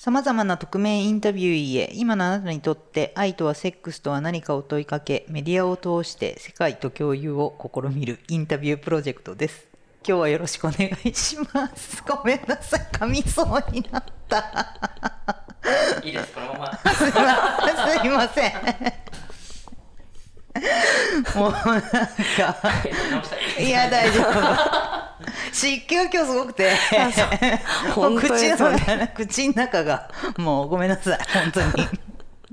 さまざまな匿名インタビューへ今のあなたにとって愛とはセックスとは何かを問いかけメディアを通して世界と共有を試みるインタビュープロジェクトです。今日はよろしくお願いします。ごめんなさい。噛みそうになった。いいです。このまま。すいません もうなんかいや大丈夫。湿気が今日すごくて。本当口の中口の中がもうごめんなさい本当に。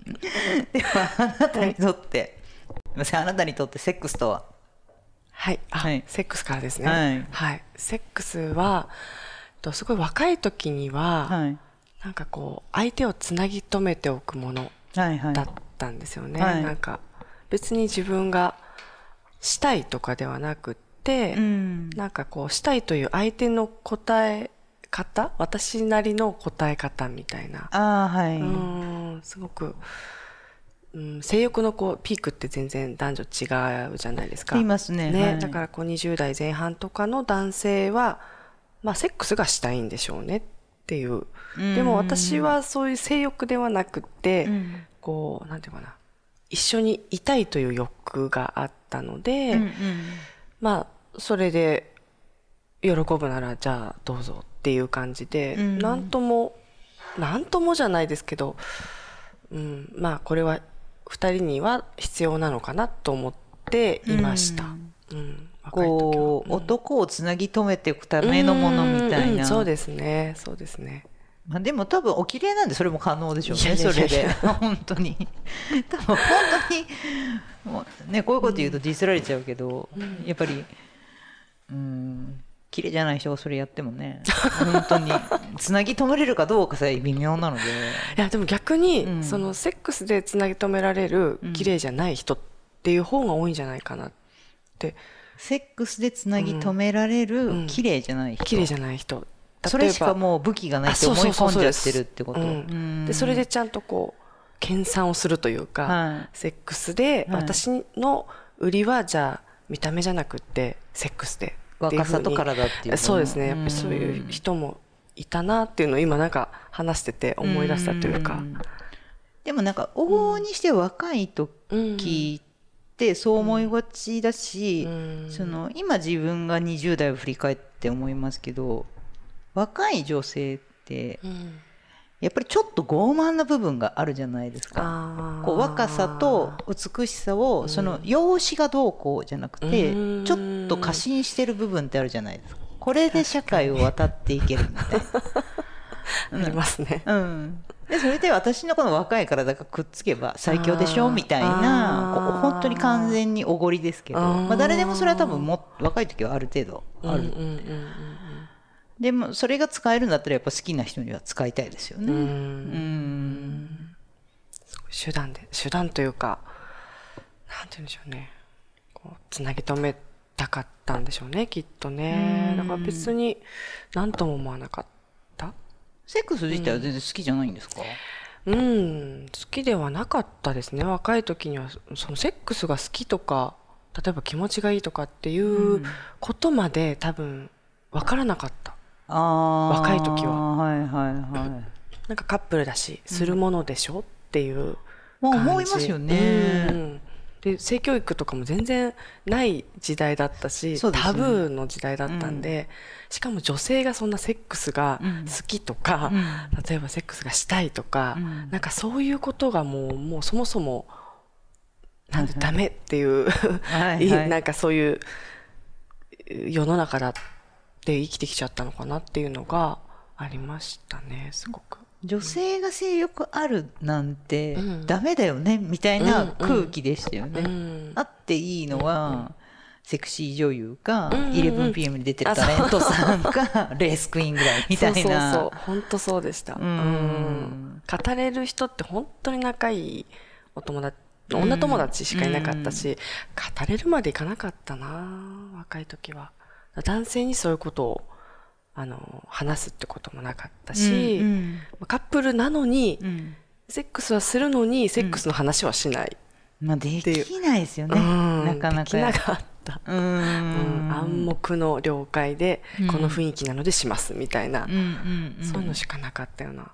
ではあなたにとって、すいませんあなたにとってセックスとは？はい、あ、はい。セックスからですね。ははい。い、セックスは、とすごい若い時には、はい。なんかこう相手をつなぎ止めておくものはいはい。だったんですよね。はい。なんか別に自分がしたいとかではなくって、うん。なんかこうしたいという相手の答え方、私なりの答え方みたいな。ああはい、うんすごく、うん、性欲のこうピークって全然男女違うじゃないですか。言いますね。はい。だからこう20代前半とかの男性は、まあ、セックスがしたいんでしょうねっていう。でも私はそういう性欲ではなくって、うん。こうなんていうかな一緒にいたいという欲があったので、うんうん。まあそれで喜ぶならじゃあどうぞっていう感じで、うん。なんともなんともじゃないですけど、うん、まあこれは2人には必要なのかなと思っていました。うん若い時は。こう、男をつなぎ止めていくためのものみたいな、うんうんそうですねそうですねまあ、でも多分お綺麗なんでそれも可能でしょうねそれで。本当に。多分本当にもうねこういうこと言うとディスられちゃうけど、やっぱりうん綺麗じゃない人がそれやってもね 本当につなぎ止めれるかどうかさえ微妙なので。いやでも逆に、うん。そのセックスでつなぎ止められる綺麗じゃない人っていう方が多いんじゃないかなって。セックスでつなぎ止められるうん。綺麗じゃない人、綺麗じゃない人それしかもう武器がないって思い込んじゃってるってこと。でそれでちゃんとこう研鑽をするというか、はい。セックスで、はい。私の売りはじゃあ見た目じゃなくってセックスで。若さと体っていうの。そうですね。やっぱりそういう人もいたなっていうのを今なんか話してて思い出したというか。ん。でもなんか往々にして若い時ってそう思いがちだし、うん。その今自分が20代を振り返って思いますけど若い女性ってうん。やっぱりちょっと傲慢な部分があるじゃないですか。こう若さと美しさをその容姿がどうこうじゃなくてうん。ちょっと過信してる部分ってあるじゃないですか。これで社会を渡っていけるみたいな。ありますね。うん、でそれで私のこの若い体がくっつけば最強でしょみたいなこう本当に完全におごりですけどまあ、誰でもそれは多分も若い時はある程度ある、うんうんうんでもそれが使えるんだったらやっぱ好きな人には使いたいですよね。うん。うん。うん手段で手段というかなんて言うんでしょうね。こうつなぎ止めたかったんでしょうねきっとね。だから別に何とも思わなかった。セックス自体は全然好きじゃないんですか、うん。好きではなかったですね。若い時にはそのセックスが好きとか例えば気持ちがいいとかっていうことまで多分分からなかった若い時は。はいはいはい。なんかカップルだしするものでしょ？っていうまあ感じ。思いますよね。うん。で性教育とかも全然ない時代だったし、ね。タブーの時代だったんで、しかも女性がそんなセックスが好きとか、うん。例えばセックスがしたいとか、うん。なんかそういうことがもうもうそもそもなんでダメっていう、はいは い。なんかそういう世の中だって生きてきちゃったのかなっていうのがありましたねすごく。女性が性欲あるなんてうん。ダメだよねみたいな空気でしたよね。うん。あっていいのは、セクシー女優か、うんうんうん。11PM に出てるタレントさんか、レースクイーンぐらいみたいな。そうそうそう。本当そうでした。ん。うん。語れる人って本当に仲いいお友達女友達しかいなかったし、語れるまでいかなかったな若い時は男性にそういうことをあの話すってこともなかったし、うんカップルなのに、うん。セックスはするのにセックスの話はしない、まあ、できないですよね。うんなかなか。できなかった、うん。うん暗黙の了解で、うん。この雰囲気なのでしますみたいな、うんうんうん。そういうのしかなかったような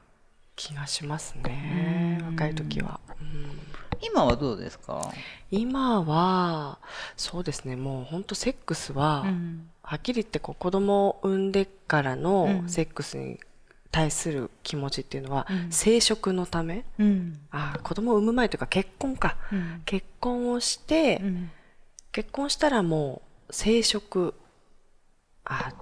気がしますね。うん。若い時は、うん。今はどうですか、今はそうですね。もう本当セックスは、うんはっきり言ってこう子供を産んでからうのん。セックスに対する気持ちっていうのは、うん。生殖のため？うん。あ子供を産む前というか結婚か。うん。結婚をして、うん。結婚したらもう生殖あ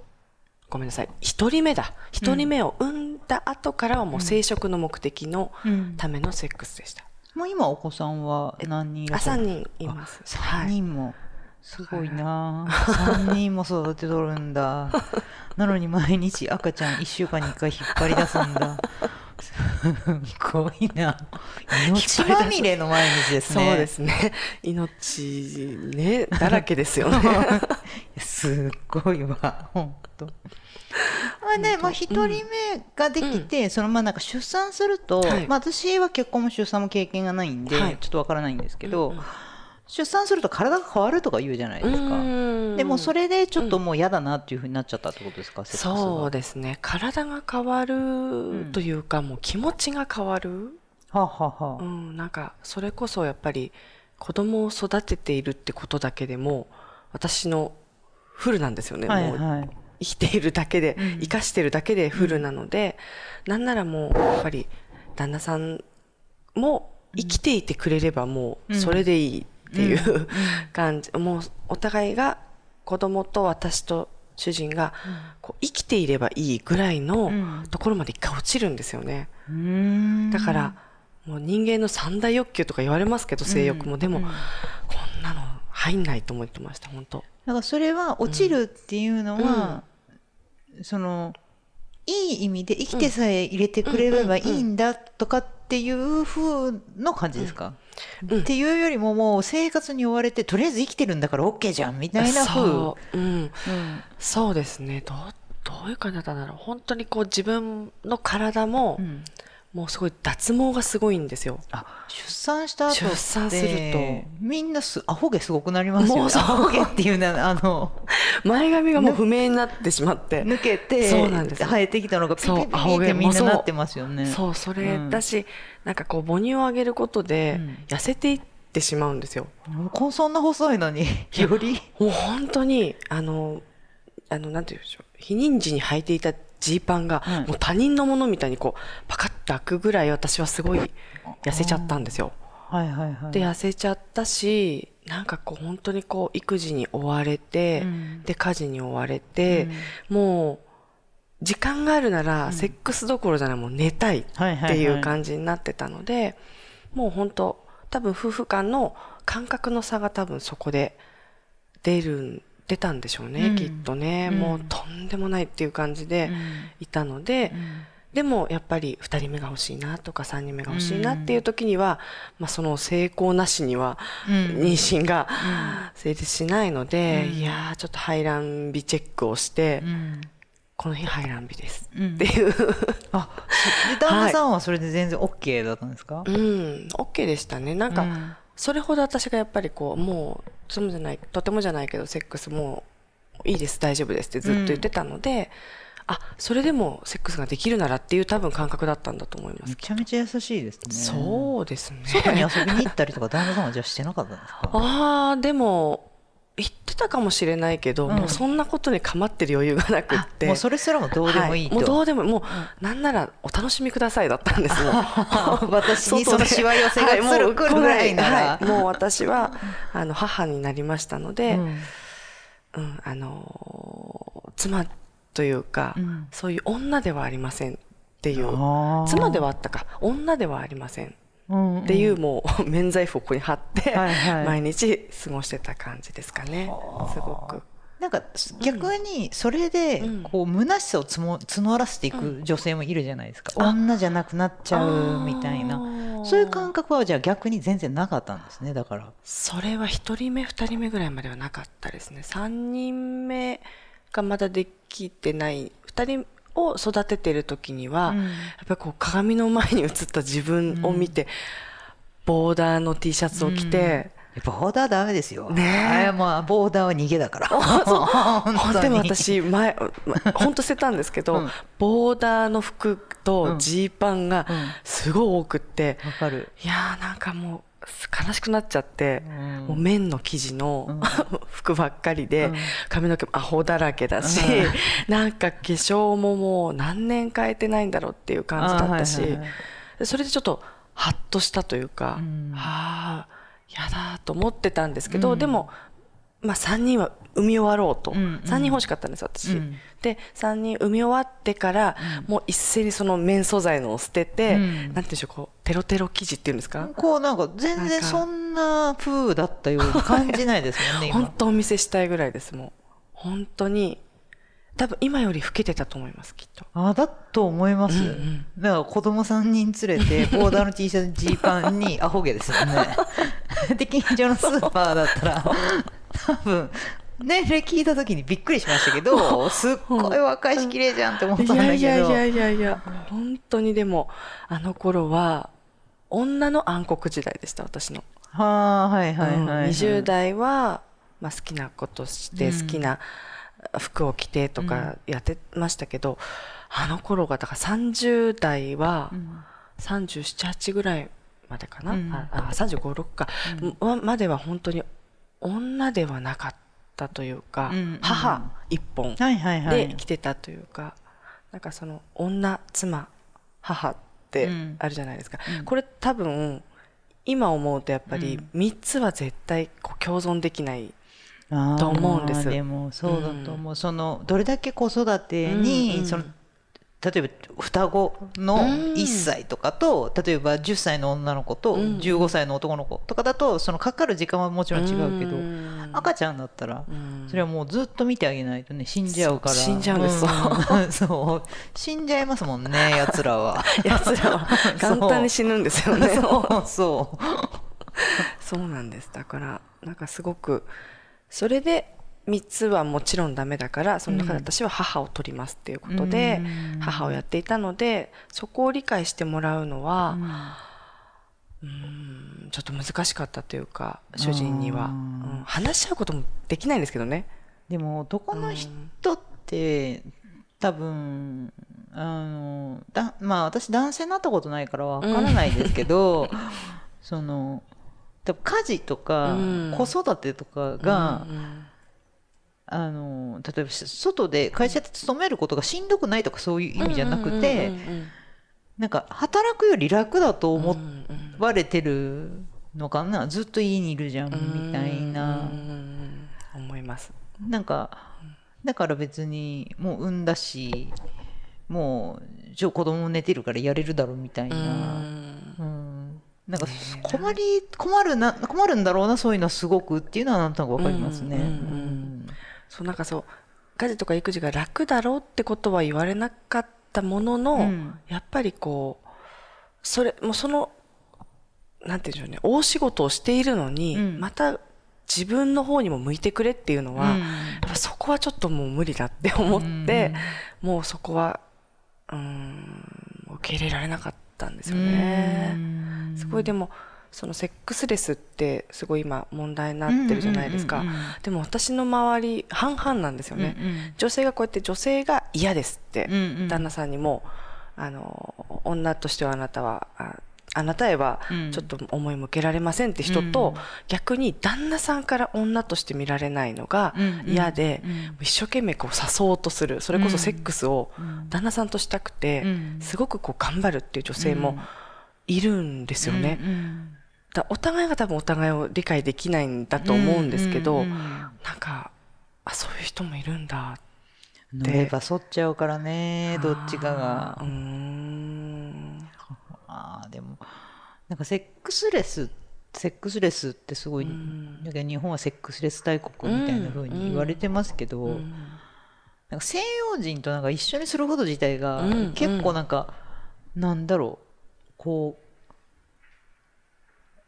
ごめんなさい。一人目だ。一人目を産んだ後からはもう生殖の目的のうん。ためのセックスでした、もう今お子さんは何人いらあっしゃる3人います。3人も、すごいな。3人も育てとるんだ。なのに毎日赤ちゃん1週間に1回引っ張り出すんだ。すごいな。命まみれの毎日ですね。そうですね。命ねだらけですよね。すっごいわ。本当。まあね、まあ、一人目ができて、そのまあなんか出産すると、はい。まあ、私は結婚も出産も経験がないんで、はい。ちょっとわからないんですけど、うんうん出産すると体が変わるとか言うじゃないですか。でもそれれでちょっともう嫌だなっていうふうになっちゃったってことですか、セックスがそうですね。体が変わるんというか、もう気持ちが変わる、はあ、はあはあ。うん、なんかそれこそやっぱり子供を育てているってことだけでも私のフルなんですよね、もうはい。はい生きているだけで、うん。生かしてるだけでフルなので、なんならもうやっぱり旦那さんも生きていてくれればもうそれでいいっていう、うん。感じ。もうお互いが子供と私と主人がこう生きていればいいぐらいのうん。ところまで一回落ちるんですよね。うーん。だからもう人間の三大欲求とか言われますけど性欲も、でも、うん。こんなの入んないと思ってました本当。だからそれは落ちるっていうのは、そのいい意味で生きてさえ入れてくれればいいんだとかっていう風の感じですか、うん。っていうよりももう生活に追われてとりあえず生きてるんだから OK じゃんみたいな風そう,、うん、うん。そうですね。どうどういう感じだったんだろう。本当にこう自分の体も、うんもうすごい脱毛がすごいんですよ。あ出産した後出産すると。みんなすアホ毛すごくなりますよね。もうそう。アホ毛っていうのはあの 前髪がもう不明になってしまって。抜けてそうなんです生えてきたのがピピそうピピアホ毛ってみんななってますよね。そうそれうん。だし、なんかこう母乳をあげることでうん。痩せていってしまうんですよ、もうこそんな細いのにより？もう本当にあのあのなんていうんでしょう。非認知に履いていたジーパンが、うんもう他人のものみたいにこうパカッと開くぐらい私はすごい痩せちゃったんですよ。はいはいはい。で痩せちゃったしなんかこう本当にこう育児に追われて、うん。で家事に追われて、もう時間があるなら、セックスどころじゃないもう寝たいっはいはいはい。ていう感じになってたので、もう本当多分夫婦間の感覚の差が多分そこで出る出たんでしょうね、うん。きっとね、うん。もうとんでもないっていう感じでうん。いたので、うん。でもやっぱり2人目が欲しいなとか3人目が欲しいなっていう時には、まあ、その成功なしにはうん。妊娠が成立しないので、うん。いやーちょっと排卵日チェックをして、うん。この日排卵日ですうん。っていう、あそで旦那さんはそれで全然 OK だったんですか、うん OK でしたね。なんか、うん。それほど私がやっぱりこうもうとてもじゃないとてもじゃないけどセックスもういいです大丈夫ですってずっと言ってたので、あそれでもセックスができるならっていう多分感覚だったんだと思います、めちゃめちゃ優しいですね。そうですね。外に遊びに行ったりとか旦那さんはじゃあしてなかったんですか？ああでも言ってたかもしれないけど、うん。もうそんなことに構ってる余裕がなくっあてもうそれすらもどうでもいいと、はもうどうでももう、なんならお楽しみくださいだったんですよ。私にそのしわ寄せがするぐらいなら、はい、もう私はあの母になりましたので、うん。うんあのー妻というか、うん。そういう女ではありませんっていう。妻ではあったか。女ではありませんっていうもう免罪符をここに貼って、毎日過ごしてた感じですかね。すごく。なんか逆にそれでうん。こう虚しさをつも募らせていく女性もいるじゃないですか、女じゃなくなっちゃうみたいな。そういう感覚はじゃあ逆に全然なかったんですねだから。それは1人目2人目ぐらいまではなかったですね。3人目がまだできてない。2人を育ててる時には、うん。やっぱりこう鏡の前に映った自分を見て、ボーダーの T シャツを着て、やっぱボーダーダメですよ。ねえ。まあボーダーは逃げだから。本当に。でも私前ま本当捨てたんですけど、うん。ボーダーの服とジーパンがうん。すごい多くって、わかる、いやーなんかもう悲しくなっちゃって、うん。もう綿の生地の、うん。服ばっかりで、うん。髪の毛もアホだらけだし、うん。なんか化粧ももう何年変えてないんだろうっていう感じだったし、それでちょっとハッとしたというか、うん。はあやだと思ってたんですけど、うん。でも、まあ、3人は産み終わろうと、うんうん。3人欲しかったんです私、うん。で3人産み終わってから、もう一斉にその綿素材のを捨てて、うん。なんていうんでしょうこうテロテロ生地っていうんですか、こうなんか全然そんな風だったように感じないですもんね今 本当お見せしたいぐらいですもう。本当に。多分今より老けてたと思いますきっと。あだと思います、うんうんだから子供3人連れて ボーダーの T シャツジーパンにアホ毛ですよね。で近所のスーパーだったら多分年齢聞いた時にびっくりしましたけど すっごい若いし綺麗じゃんって思ったんいだけど。やいやいやいやいや本当にでもあの頃は女の暗黒時代でした私の、はあはいはいはい、うんはい、20代は、まあ、好きなことしてうん。好きな服を着てとかやってましたけど、あの頃がだから30代はうん。378ぐらいまでかな、うん。ああ356か、ままでは本当に女ではなかったというか、うん母一本はいはいはい。で生きてたというか、なんかその女妻母ってうん。あるじゃないですか、うん。これ多分今思うとやっぱり3つは絶対こう共存できない、と思うんです。でもそうだと思う、そのどれだけ子育てに、その例えば双子のうん。1歳とかと、例えば10歳の女の子とうん。15歳の男の子とかだとそのかかる時間はもちろん違うけど、ん。赤ちゃんだったら、うん。それはもうずっと見てあげないとね死んじゃうから。死んじゃうんですうん。そう。死んじゃいますもんね やつらは。やつらは。簡単に死ぬんですよね。そう。そう。そうなんです。だからなんかすごくそれで3つはもちろんダメだからその中で私は母を取りますっていうことでうん。母をやっていたのでそこを理解してもらうのはうん。うんちょっと難しかったというか主人には、うん。うん話し合うこともできないんですけどね。でも男の人って多分あのだまあ私男性になったことないからわからないですけど、その家事とかうん。子育てとかが、うんあの例えば外で会社で勤めることがしんどくないとかそういう意味じゃなくて、なんか働くより楽だと思われてるのかな？ずっと家にいるじゃんみたいな。思います。なんかだから別にもう産んだしもうちょ子供寝てるからやれるだろうみたいな、うん。なんか困り困るな困るんだろうなそういうのはすごくっていうのはなんとなくわかりますね。うんうん。うんそうなんかそう家事とか育児が楽だろうってことは言われなかったものの、うん。やっぱりこうそれもうそのなんていうんでしょうね大仕事をしているのに、うん。また自分の方にも向いてくれっていうのは、うん。やっぱそこはちょっともう無理だって思って、もうそこはうん受け入れられなかったんですよね。うん。すごいでもそのセックスレスってすごい今問題になってるじゃないですか、でも私の周り半々なんですよね、うんうん。女性がこうやって女性が嫌ですって、旦那さんにもあの女としてはあなたはああなたへはうん。ちょっと思い向けられませんって人と、うん。逆に旦那さんから女として見られないのが嫌で、うん一生懸命こう誘おうとする。それこそセックスをうん。旦那さんとしたくて、うん。すごくこう頑張るっていう女性もいるんですよね。うんうんだお互いが多分お互いを理解できないんだと思うんですけど、うんうんうんなんかあそういう人もいるんだ乗れば反っちゃうからねどっちかが。うーん。あーでもなんかセックスレスセックスレスってすごい、ん。だから日本はセックスレス大国みたいな風に言われてますけど、うんなんか西洋人となんか一緒にすること自体がうん。結構なんか、なんだろうこう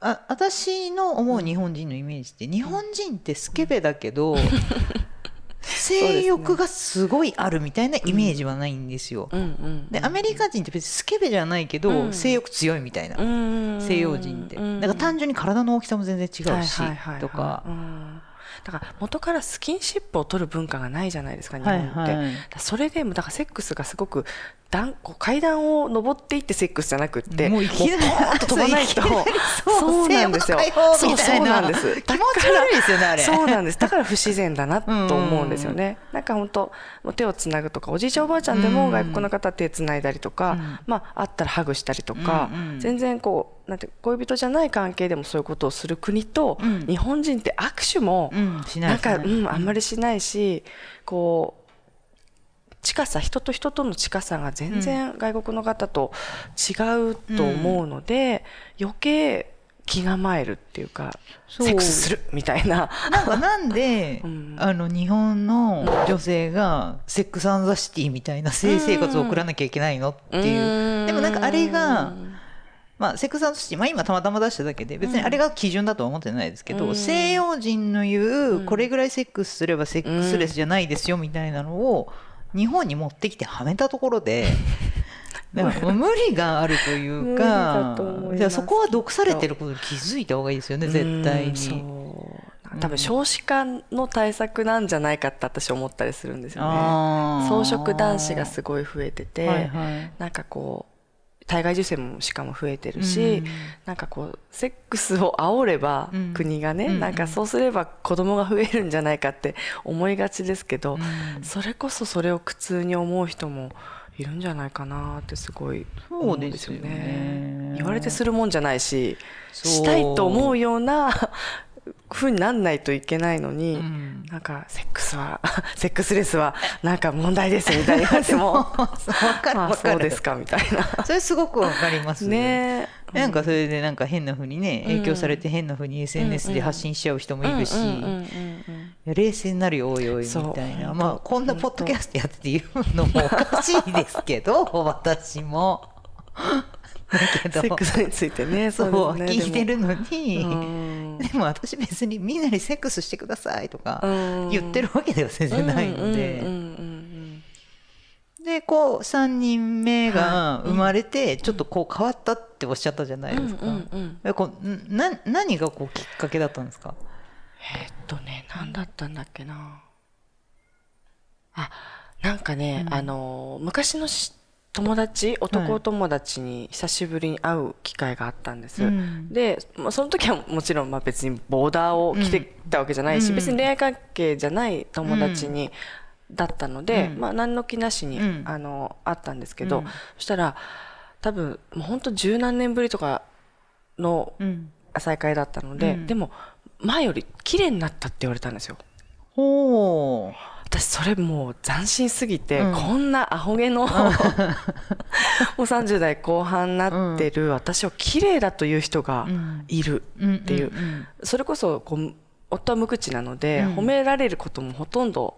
あ私の思う日本人のイメージって、日本人ってスケベだけど、性欲がすごいあるみたいなイメージはないんですよ。でアメリカ人って別にスケベじゃないけど、うん。性欲強いみたいな、うん。西洋人って、うん。だから単純に体の大きさも全然違うし、とか。う、んだから元からスキンシップを取る文化がないじゃないですか日本って、はいはい。それでもだからセックスがすごく段こう階段を登っていってセックスじゃなくってもういきなり飛ばないと。そうなんですよ。そうそうなんです。気持ち悪いですよねあれ。そうなんです。だから不自然だなと思うんですよね。なんか本当もう手をつなぐとかおじいちゃんおばあちゃんでもうん。外国の方は手つないだりとか、うん。まああったらハグしたりとか、全然こうなんて恋人じゃない関係でもそういうことをする国と、うん。日本人って握手も、なんか、うん、あんまりしないし、こう近さ人と人との近さが全然外国の方と違うと思うので、余計気構えるっていうかセックスするみたいな。なんかなんで、うん。あの日本の女性がセックス・アン・ザ・シティみたいな性生活を送らなきゃいけないのっていう、でもなんかあれが、まあ、セックス・アンド・シティ、まあ、今たまたま出しただけで別にあれが基準だとは思ってないですけど、うん。西洋人の言うこれぐらいセックスすればセックスレスじゃないですよみたいなのを日本に持ってきてはめたところで。無理があるというかじゃあそこは毒されてることに気づいた方がいいですよね絶対に。う。多分少子化の対策なんじゃないかって私思ったりするんですよね。草食男子がすごい増えてて、はいはい。なんかこう体外受精もしかも増えてるし、うん。なんかこうセックスを煽れば、うん。国がね、うんなんかそうすれば子供が増えるんじゃないかって思いがちですけど、うん。それこそそれを苦痛に思う人もいるんじゃないかなってすごい思うんですよそうですよね。ね言われてするもんじゃないししたいと思うようなふうになんないといけないのに、うん。なんかセックスは セックスレスはなんか問題ですみたいに言 われてもまあそうですかみたいな。それすごくわかりますね。えなんかそれでなんか変な風にね影響されて変な風に SNS で発信しちゃう人もいるし、冷静になるよおいおいみたいな。まあこんなポッドキャストやってて言うのもおかしいですけど 私も。だけど。セックスについてね。そうね。聞いてるのでに、もうん。でも私別にみんなにセックスしてくださいとかうん。言ってるわけでは全然ないので。うんうんうんうんでこう3人目が生まれてちょっとこう変わったっておっしゃったじゃないですか。うんな何がこうきっかけだったんですか？えーっとね何だったんだっけな。あなんかね、あの昔のし友達男友達に久しぶりに会う機会があったんです、うん。で、まあ、その時はもちろんまあ別にボーダーを着てたわけじゃないし、うん。別に恋愛関係じゃない友達に、だったので、うん。まあ何の気なしに、うん。あの会ったんですけど、うん。そしたら多分もう本当十何年ぶりとかのうん。再会だったので、うん。でも前より綺麗になったって言われたんですよ。ほう私それもう斬新すぎて、うん。こんなアホ毛の もう30代後半になってる私を綺麗だという人がいるっていう、それこそこう夫は無口なので、うん。褒められることもほとんど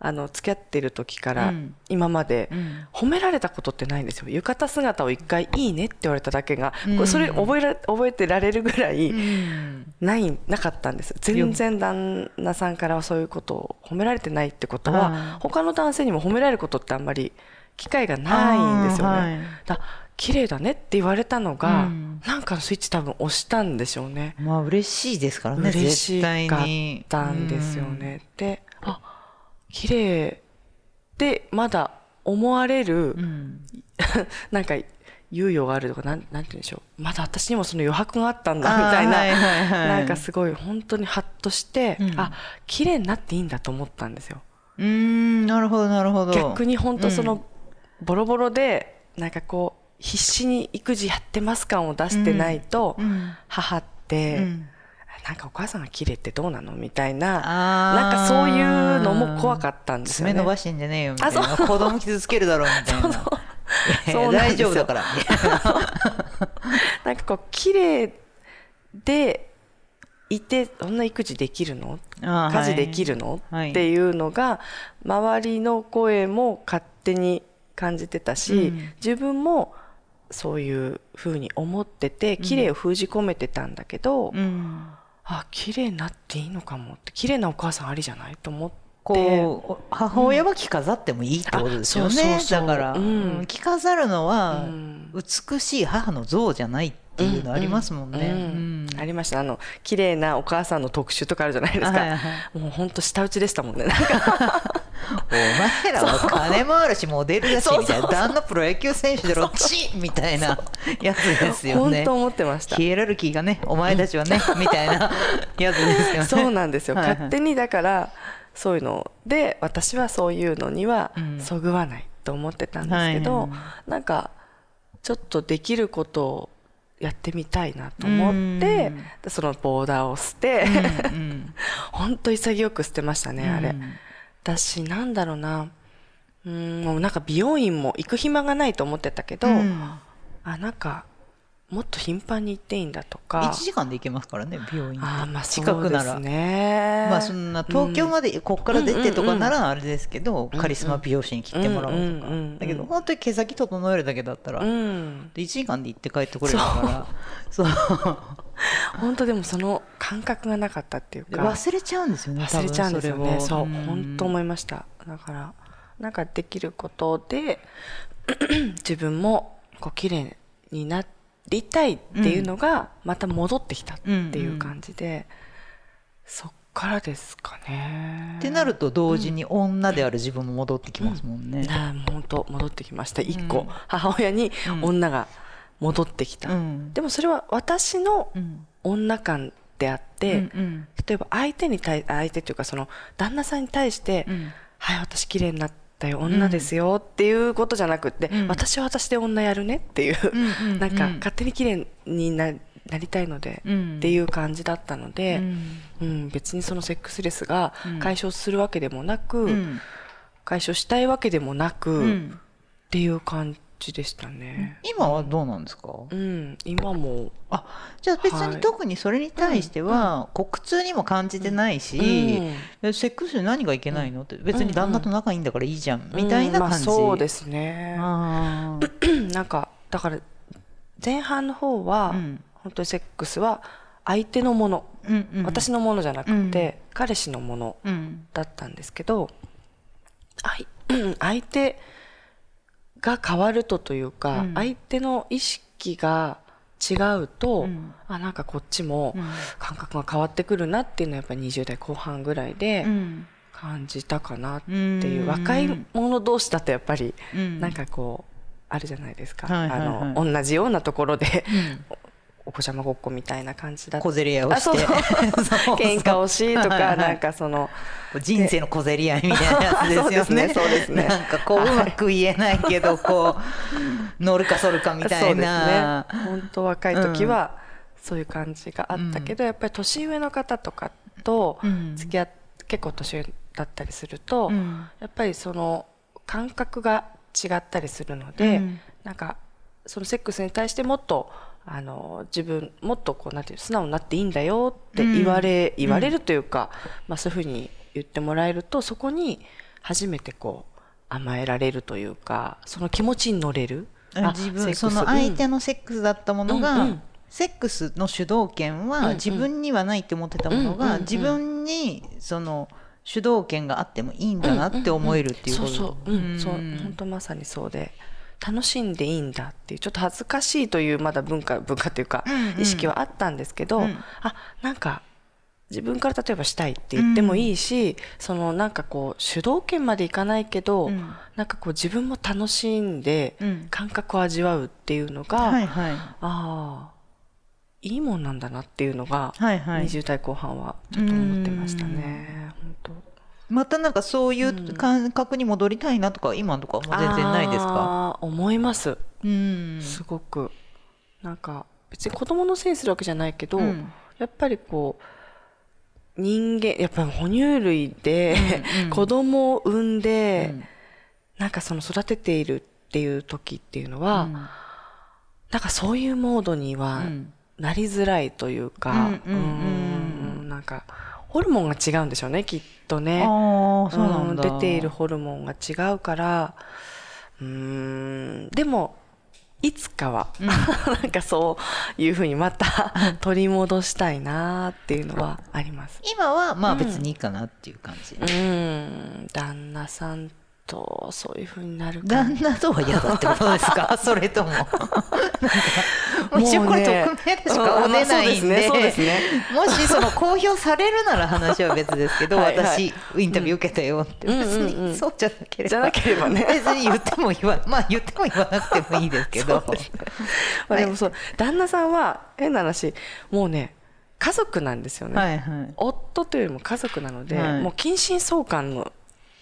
あの付き合ってる時からうん。今までうん。褒められたことってないんですよ。浴衣姿を一回いいねって言われただけが、それ覚えら覚えてられるぐらい、うん。ないなかったんです。全然旦那さんからはそういうことを褒められてないってことは他の男性にも褒められることってあんまり機会がないんですよね、はい。だ綺麗だねって言われたのが、うん。なんかのスイッチ多分押したんでしょうね。まあ嬉しいですからね嬉しかっにたんですよね、であ綺麗ってまだ思われる、うん、う んなんか猶予があるとかなんなんて言うんでしょう。まだ私にもその余白があったんだみたいな、はいはいはいなんかすごい本当にハッとして、うん。あ綺麗になっていいんだと思ったんですよ。うーんなるほどなるほど。逆に本当そうん。のボロボロでなんかこう必死に育児やってます感を出してないと、うん。母って、うんなんかお母さんが綺麗ってどうなの？みたいななんかそういうのも怖かったんですよね。爪伸ばしてんじゃねえよみたいあな子供傷つけるだろうみたいな。そう。大丈夫だから。な なんかこう綺麗でいてそんな育児できるの？家事できるの、はいっていうのが周りの声も勝手に感じてたし、うん。自分もそういうふうに思ってて綺麗を封じ込めてたんだけど、うんあ綺麗になっていいのかもって綺麗なお母さんありじゃない？と思って。こう母親は着飾ってもいいってことですよあそうねそうそう。だから、着飾るのはうん。美しい母の像じゃないっていうのありますもんね。ありました。あの綺麗なお母さんの特集とかあるじゃないですか、もう本当舌打ちでしたもんねなんか 前らは金もあるしモデルだしみたいな旦那プロ野球選手だろチッみたいなやつですよね。本当思ってました。ヒエラルキーがねお前たちはねみたいなやつですよね。そうなんですよ、はいはい。勝手にだからそういうので私はそういうのにはうん。そぐわないと思ってたんですけど、はい。はいなんかちょっとできることをやってみたいなと思ってうん。でそのボーダーを捨て、うんうん。本当潔く捨てましたねあれ、うん私なんだろうな。うーんもうなんか美容院も行く暇がないと思ってたけど、うん。あなんかもっと頻繁に行っていいんだとか。1時間で行けますからね美容院あーまあ近くなら。ね。まあそんな東京までこっから出てとかならあれですけど、カリスマ美容師に切ってもらおうとか、うんうんうんうん。だけど本当に毛先整えるだけだったら、うでん1時間で行って帰ってこれるから。そう 本当でもその感覚がなかったっていうか。忘れちゃうんですよね忘れちゃうんですよね。そう本当思いました。だからなんかできることで 自分もこう綺麗になりたいっていうのがまた戻ってきたっていう感じで、そっからですかね。ってなると同時に女である自分も戻ってきますもんね、ああ本当戻ってきました。一個、うん。母親にうん。女が戻ってきた、うん。でもそれは私のうん。女感であって、うんうん。例えば相手に対相手というかその旦那さんに対して、うん。はい私綺麗になったよ女ですよっていうことじゃなくって、うん。私は私で女やるねっていう、うんうんなんかうん勝手に綺麗にななりたいので、うん。っていう感じだったので、うん。うん別にそのセックスレスがうん。解消するわけでもなく、うん。解消したいわけでもなく、っうん。ていう感じでしたね。今はどうなんですか、うん、今も。あじゃあ別にはい。特にそれに対しては、こう苦痛にも感じてないし、えセックスで何がいけないのって別に旦那と仲いいんだからいいじゃん、みたいなうんまあ感じ、そうですね。なんかだから前半の方は、うん。本当にセックスは相手のもの、うんうん。私のものじゃなくて、彼氏のものうん。だったんですけど相 相手が変わるとというか、うん。相手の意識が違うと、うん。あなんかこっちもうん。感覚が変わってくるなっていうのはやっぱり20代後半ぐらいでうん。感じたかなってうん。いう、若い者同士だとやっぱりうん。なんかこうあるじゃないですか、はいはいはい。あの同じようなところでうんお子ちゃまごっこみたいな感じだ小競り合いをして。喧嘩をしとかなんかその人生の小競り合いみたいなやつですよね。そうですね。そうですね。なんかこううまく言えないけど こう乗るか反るかみたいな。そうですね。本当若い時はそういう感じがあったけど、やっぱり年上の方とかとうん。付き合っ結構年上だったりすると、うん。やっぱりその感覚が違ったりするので、うん。なんかそのセックスに対してもっとあの自分もっとこうなんていう素直になっていいんだよって言われ、うん。言われるというか、まあ、そういうふうに言ってもらえるとそこに初めてこう甘えられるというかその気持ちに乗れる。あ自分その相手のセックスだったものが、うんうん。セックスの主導権は自分にはないって思ってたものうんうん自分にその主導権があってもいいんだなって思えるっていうこと。そうそう、うん、そう。うん。本当まさにそうで楽しんでいいんだっていうちょっと恥ずかしいというまだ文化文化というかうんうん。意識はあったんですけど、うん。あなんか自分から例えばしたいって言ってもいいし、そのなんかこう主導権までいかないけど、うん。なんかこう自分も楽しんでうん。感覚を味わうっていうのが、はいはい。ああいいもんなんだなっていうのが、はいはい。20代後半はちょっと思ってましたね。本当またなんかそういう感覚に戻りたいなとか今とかも全然ないですか？思います。うん。すごく。なんか別に子供のせいにするわけじゃないけど、うん。やっぱりこう人間やっぱり哺乳類で、うんうん。子供を産んで、うん。なんかその育てているっていう時っていうのは、うん。なんかそういうモードにはうん。なりづらいというか、うん。うんなんかホルモンが違うんでしょうねきっとね。うなん出ているホルモンが違うから。うーんでもいつかは、なんかそういうふうにまた取り戻したいなっていうのはあります。今はまあ別にいいかなっていう感じ、うん旦那さんとそういうふうになるか旦那とは嫌だってことですか？それとも。もう一応これ匿名で。しか顔出ないんで,、もしその公表されるなら話は別ですけど はいはい。私インタビュー受けたよって、うん別にそうじゃなければ。じゃなければね。別に言っても言わ まあ言っても言わなくてもいいですけど。ですまあでもそう旦那さんは変な話もうね家族なんですよね、はいはい。夫というよりも家族なので、はい。もう近親相関の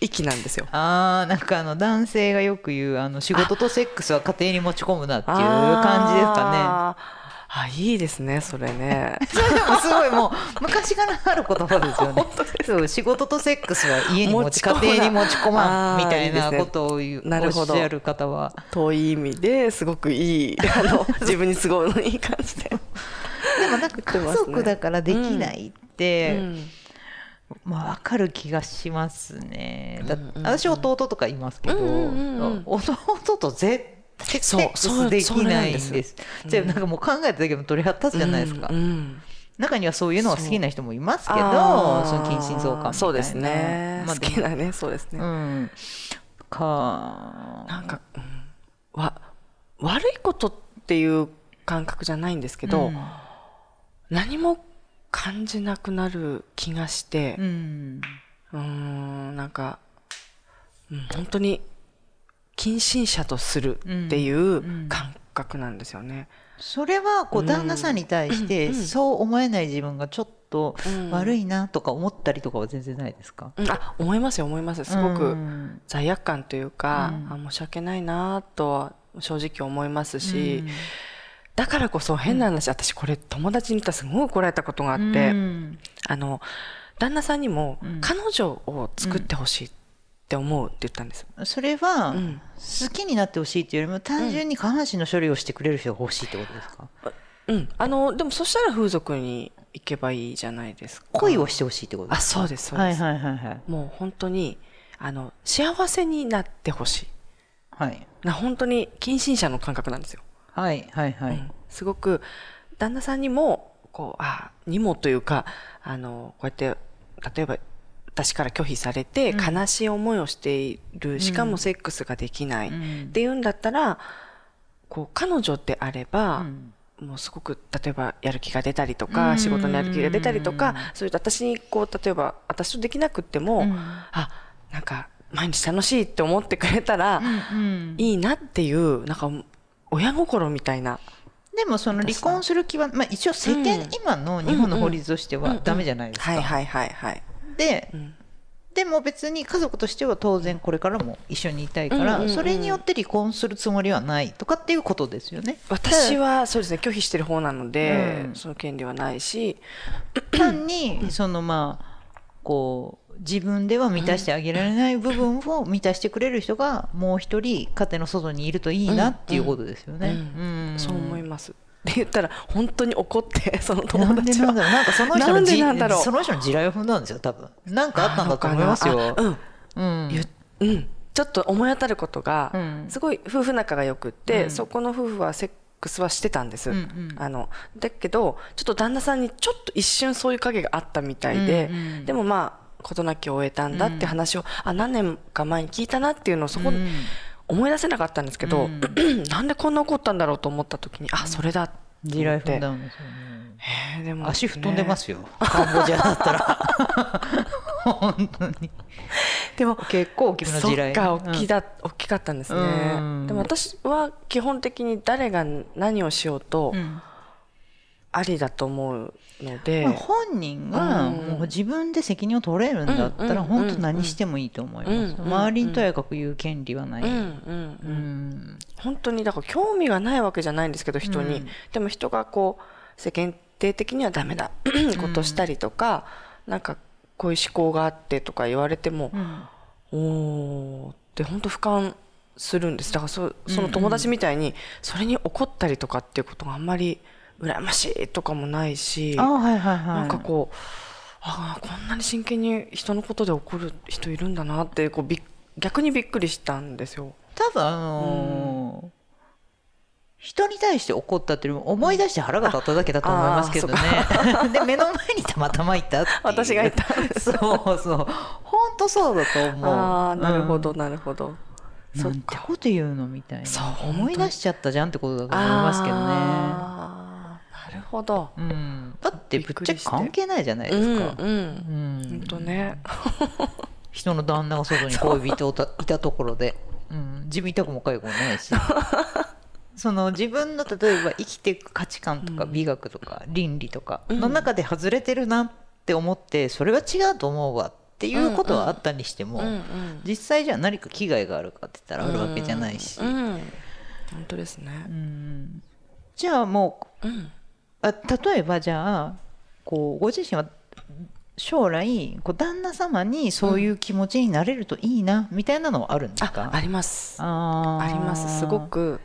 域なんですよ。あーなんかあの男性がよく言うあの仕事とセックスは家庭に持ち込むなっていう感じですかあー。あいいですねそれね。ね それでもすごいもう昔からある言葉ですよね。そう仕事とセックスは家に持ち家庭に持ち込まんみたいなことを言うなるほど。おっしゃる方は。遠い意味ですごくいいあの 自分に都合のいい感じで、でもなんか家族だからできないって、うんまあわかる気がしますね。だうんうんうん私弟とかいますけど、うんうんうんうん弟と絶対そうセックスできないんです。ですじゃあなんかもう考えただけでも鳥肌立つじゃないですか。うんうん中にはそういうのが好きな人もいますけど、その近親相関。そうですね、まあ好きなねそうですね、うん。か。なんか、うんわ悪いことっていう感覚じゃないんですけど、うん何も感じなくなる気がしてう、ん。うーんなんか、うん、本当に近親者とするっていう感覚なんですよね。それはこううん。旦那さんに対してうん。そう思えない自分がちょっとうん。悪いなとか思ったりとかは全然ないですか？うん。あ思いますよ思います。すごうくん。罪悪感というか、うん。あ申し訳ないなとは正直思いますし、うんだからこそ変な話、私これ友達に言ったらすごい怒られたことがあって、うんあの旦那さんにもうん彼女を作ってほしいって思うって言ったんです。それはうん好きになってほしいっていうよりも単純に下半身の処理をしてくれる人が欲しいってことですか？うん、あのでもそしたら風俗に行けばいいじゃないですか。恋をしてほしいってことであすか？そうですそうです。はいはいはいはいもう本当にあの幸せになってほしい。はいな本当に近親者の感覚なんですよ。はいはいはい。うん。すごく旦那さんにもこうあにもというかあのこうやって例えば私から拒否されてうん。悲しい思いをしている、しかもセックスができない、うん。っていうんだったらこう彼女であれば、うん。もうすごく例えばやる気が出たりとか、うん。仕事のやる気が出たりとか、うんそういう私にこう例えば私とできなくっても、うん。あなんか毎日楽しいって思ってくれたら、うん。いいなっていうなんか親心みたいな。でもその離婚する気は、まあ、一応世間、うん今の日本の法律としてうんうんはダメじゃないですか。はいはいはいはい。でうんでも別に家族としては当然これからも一緒にいたいから、うんうんうんそれによって離婚するつもりはないとかっていうことですよね。私はそうですね拒否してる方なので、うんその権利はないし、単にそのまあこう自分では満たしてあげられない部分を満たしてくれる人がもう一人家庭の外にいるといいなっていうことですよね。そう思います。っ て言ったら本当に怒ってそのな友達は。なんかその人のじなんだろう。その人の地雷を踏んだんですよ多分。なんかあったんだと思いますよ。うん。ゆうん、ちょっと思い当たることが、うん。すごい夫婦仲が良くって、うん。そこの夫婦はセックスはしてたんです、うんうん。あのだけどちょっと旦那さんにちょっと一瞬そういう影があったみたいで、うんうん。でもまあ事なきを終えたんだって話を、あ何年か前に聞いたなっていうのをそこ、うん。思い出せなかったんですけど、うん。なんでこんな怒ったんだろうと思った時にあそれだって地雷踏んだんですよね。も足吹っ飛んでまねすよ、カンボジアだったら。本当に。でも結構大きな地そっ雷か大きだ、大きかったんですね、うん。でも私は基本的に誰が何をしようとうん。ありだと思うので、まあ、本人がうん。もう自分で責任を取れるんだったらうん本当何してもいいと思います、うん周りにとやかく言う権利はない、うんうんううん。ん本当にだから興味がないわけじゃないんですけど人に、うん。でも人がこう世間体的にはダメだ。ことしたりとか、なんかこういう思考があってとか言われても、うん。おーって本当俯瞰するんです。だからそその友達みたいにそれに怒ったりとかっていうことがあんまり羨ましいとかもないし、あはいはいはい。なんかこうああこんなに真剣に人のことで怒る人いるんだなってこうびっ逆にびっくりしたんですよ。多分あのー人に対して怒ったっていうよりも思い出して腹が立っただけだと思いますけどね。で目の前にたまたまいたって。私がいたんですそうそう。本当そうだと思う。ああなるほどうんなるほど、なんてこと言うのみたいそうな思い出しちゃったじゃんってことだと思いますけどねほど。うん、だってぶっちゃけ関係ないじゃないうんですか、うんうん。本当ね。人の旦那が外に恋人いたところで、うん、自分痛くも痒くもないし。その自分の例えば生きていく価値観とかうん。美学とか倫理とかうん。の中で外れてるなって思ってそれは違うと思うわっていうことはあったにしても、うんうん。実際じゃあ何か危害があるかって言ったらあるわけじゃないし、うんうん。本当ですね。うん。じゃあもううんあ例えばじゃあこうご自身は将来こう旦那様にそういう気持ちになれるといいなみたいなのはあるんですあか、あります。あー。あります。すごく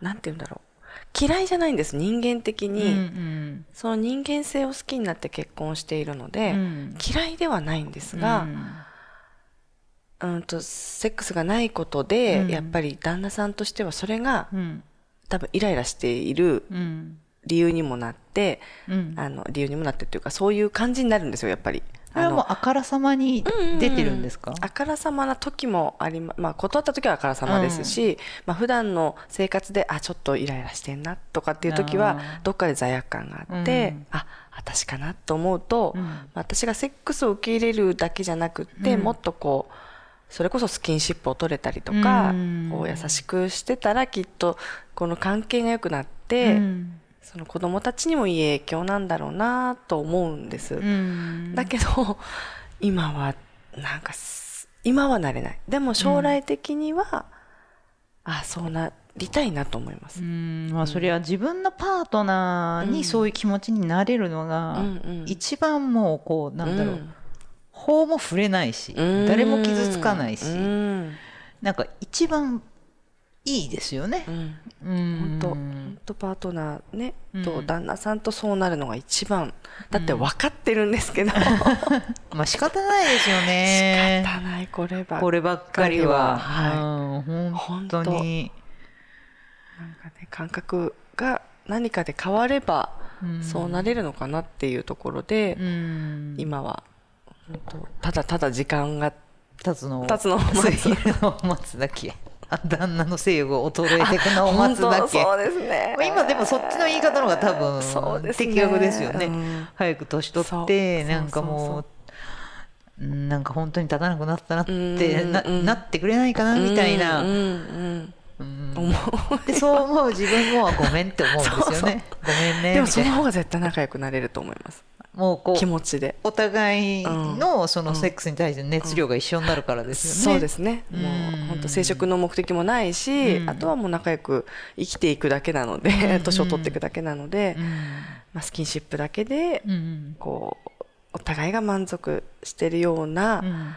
なんて言うんだろう。嫌いじゃないんです。人間的うんに、うん。その人間性を好きになって結婚しているので、うん。嫌いではないんですが、うん、とセックスがないことで、うん。やっぱり旦那さんとしてはそれがうん。多分イライラしているうん理由にもなって、うん。あの理由にもなってっていうかそういう感じになるんですよやっぱり。これはもうあからさまに出てるんですか、あからさまな時もありま、まあ、断った時はあからさまですし、まあ普段の生活であちょっとイライラしてんなとかっていう時はどっかで罪悪感があって、うん。あ私かなと思うと、うん。まあ私がセックスを受け入れるだけじゃなくって、うん。もっとこうそれこそスキンシップを取れたりとか、うん。こう優しくしてたらきっとこの関係が良くなって、うんその子供たちにもいい影響なんだろうなと思うんです。うん。だけど今はなんかす今はなれない。でも将来的には、あそうなりたいなと思います。う、ん。まあそれは自分のパートナーうん。にそういう気持ちになれるのがうんうん。一番もうこうなんだろう、うん。法も触れないしうん。誰も傷つかないし。うん。なんか一番いいですよね。う。ん。うん。本当本当パートナーね、うん。と旦那さんとそうなるのが一番だって分かってるんですけど、まあ仕方ないですよ仕ね。方ないこれば。こればっかりは、はい。うん本当に。なんかね感覚が何かで変われば、うん。そうなれるのかなっていうところで、うん。今は。本当ただただ時間が立つのを待つだけ。あ 旦那の性欲が衰えていくのを待つだけ。そうですねまあ今でもそっちの言い方の方が多分的確ですよね。うん早く年取ってなんかもそううんなんか本当に立たなくなったなってうんなうんなってくれないかなみたいな。うんうでそう思う自分もごめんって思うんですよね。ごめんねでも。その方が絶対仲良くなれると思いますもうこう気持ちで。お互いのそのうん。セックスに対しての熱量が一緒になるからですよね。そうですね。もうん。う本当生殖の目的もないし、うん。あとはもう仲良く生きていくだけなのうん。で年を取っていくだけなので、うん。まあ、スキンシップだけでうんこうお互いが満足してるようなうん。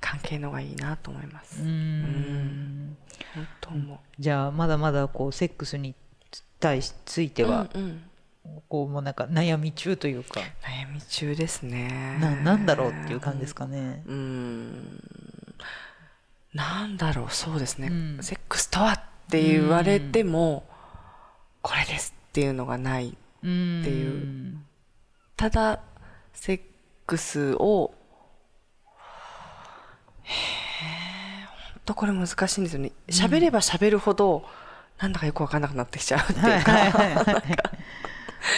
関係のがいいなと思います、うん。ん。本当思う。じゃあまだまだこうセックスに対しついてはうんうんこうもうなんか悩み中というか。悩み中ですね。ななんだろうっていう感じですかね。うーん。なんだろうそうですね、うん。セックスとはって言われても、これですっていうのがないっていう。ただセックスをへえ本当これ難しいんですよね。喋れば喋るほど、なんだかよく分かんなくなってきちゃうっていうか、はいはいはいはい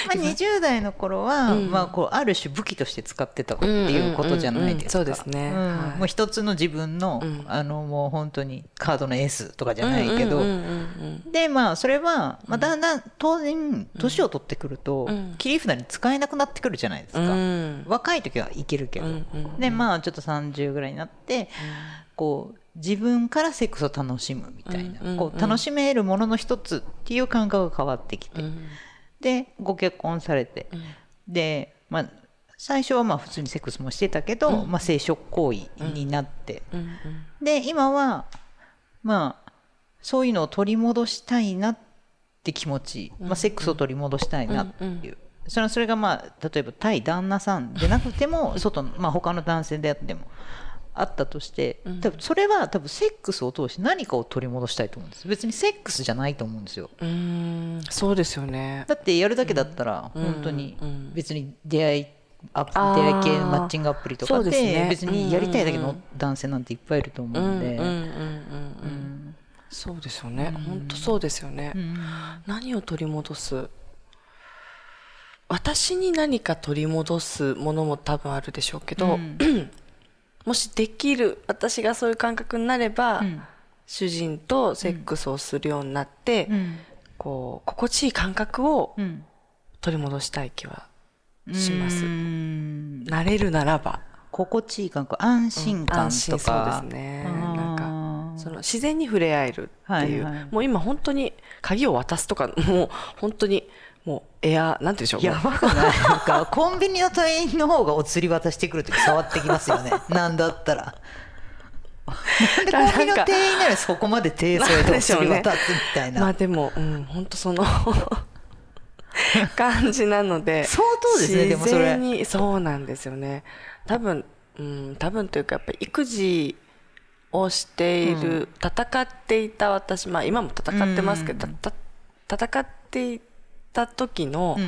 まあ、20代の頃は、うん。まあ、こうある種武器として使ってたっていうことじゃないですか。うんうんうん。うんそうですね。ん。はい。もう一つの自分の,、うん。あのもう本当にカードのエースとかじゃないけど、でまあそれは、まあ、だんだん当然年を取ってくると、うん。切り札に使えなくなってくるじゃないですか、うん。若い時はいけるけど、でまあちょっと30ぐらいになって、こう自分からセックスを楽しむみたいな、こう楽しめるものの一つっていう感覚が変わってきて、うんでご結婚されて、うん。でまあ最初はまあ普通にセックスもしてたけど、うん。まあ、生殖行為になって、で今はまあそういうのを取り戻したいなって気持ち、まあ、セックスを取り戻したいなっていう、それはそれがまあ例えば対旦那さんでなくても外の、まあ、他の男性であってもあったとしてうん。多分それは多分セックスを通して何かを取り戻したいと思うんです。別にセックスじゃないと思うんですよ。うーん。そうですよね。だってやるだけだったらうん。本当にうん。別に出会いアプリテレ系マッチングアプリとかでね。別にやりたいだけの男性なんていっぱいいると思うんで、うんうんうんうんうん。そうですよね。本当そうですよね、うん。何を取り戻す？私に何か取り戻すものも多分あるでしょうけど、うん もしできる私がそういう感覚になれば、うん。主人とセックスをするようになって、うん。こう心地いい感覚をうん。取り戻したい気はします、うん。なれるならば。心地いい感覚安心感安とか、心そうですね。なんかかその自然に触れ合えるっていう、はいはい。もう今本当に鍵を渡すとかもう本当にもうエアなんて言うんでしょうやばくない。なんかコンビニの店員の方がお釣り渡してくるとき触ってきますよね。なんだったら。でコンビニの店員ならそこまで手添えてお釣り渡すみたいな、まあでも、うん、本当その 感じなので相当ですねでもそれ。にそうなんですよね。多分、うん、多分というかやっぱり育児をしている、戦っていた私まあ今も戦ってますけど、うん。た戦っていた時の、うん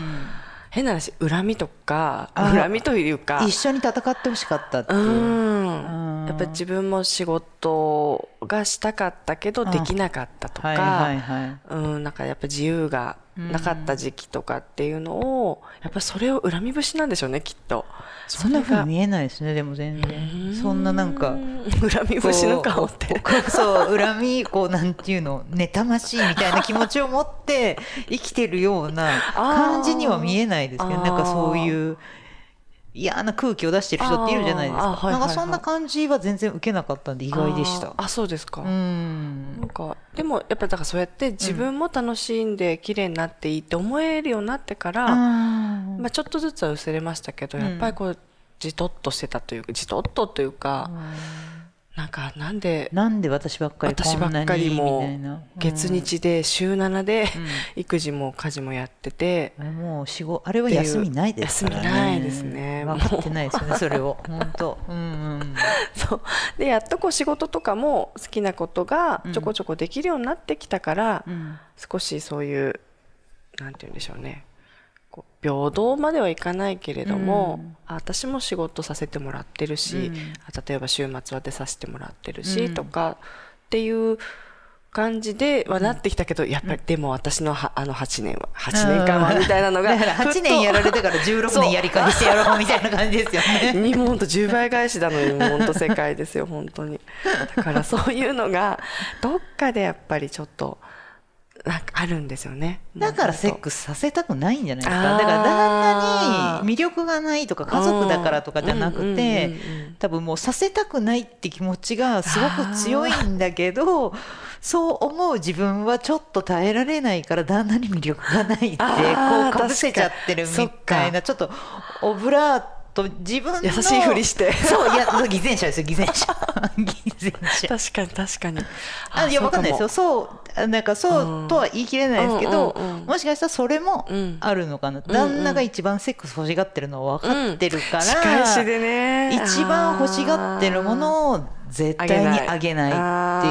変な話恨みとかあ恨みというか一緒に戦ってほしかったってういう、んやっぱり自分も仕事がしたかったけどできなかったとか、はいはいはいうん、なん。かやっぱ自由がなかった時期とかっていうのを、やっぱそれを恨み節なんでしょうねきっと。そんなふうにえ見えないですねでも全然。そんななんか恨み節の顔って。こうそう恨みこうなんていうの妬ましいみたいな気持ちを持って生きてるような感じには見えないですけどなんかそういう嫌な空気を出してる人っているじゃないですか。はいはいはい。なんかそんな感じは全然受けなかったんで意外でした。あそうですか、うん。なんかでもやっぱりだからそうやって自分も楽しんで綺麗になっていいって思えるようになってから、あーまあ、ちょっとずつは薄れましたけど、やっぱりこうじとっとしてたというかじとっとというか、なんかなんでなんで私ばっかり私ばっこんなにかりも月日で週7で育児も家事もやってて、あれもう仕事あれは休みないですからね。休みないですね分かってないですよねそれを 本当。うんうん。そう。でやっとこう仕事とかも好きなことがちょこちょこできるようになってきたから、うん。少しそういうなんて言うんでしょうね平等まではいかないけれども、あ私も仕事させてもらってるし、うん。あ例えば週末は出させてもらってるし、うん。とかっていう感じではなってきたけど、やっぱりでも私のはあの8年は8年間はみたいなのがだから8年やられてから16年やり返してやろうみたいな感じですよね。にも本当10倍返しだのに本当世界ですよ本当に。だからそういうのがどっかでやっぱりちょっとあるんですよね。だからセッスクスさせたくないんじゃないですか。だから旦那に魅力がないとか家族だからとかじゃなくて、多分もうさせたくないって気持ちがすごく強いんだけど、そう思う自分はちょっと耐えられないから旦那に魅力がないってこうかぶせちゃってるみたいなちょっとオブラート自分の優しいふりして。そういや偽善者ですよ偽善者。偽善者。確かに確かに。あいやわかんないですよ。そそうなんかそうとは言い切れないですけど、うんうんうん。もしかしたらそれもうん。あるのかな、ん旦那が一番セックス欲しがってるのは分かってるから、仕返しでね。一番欲しがってるものを絶対にあげないってあ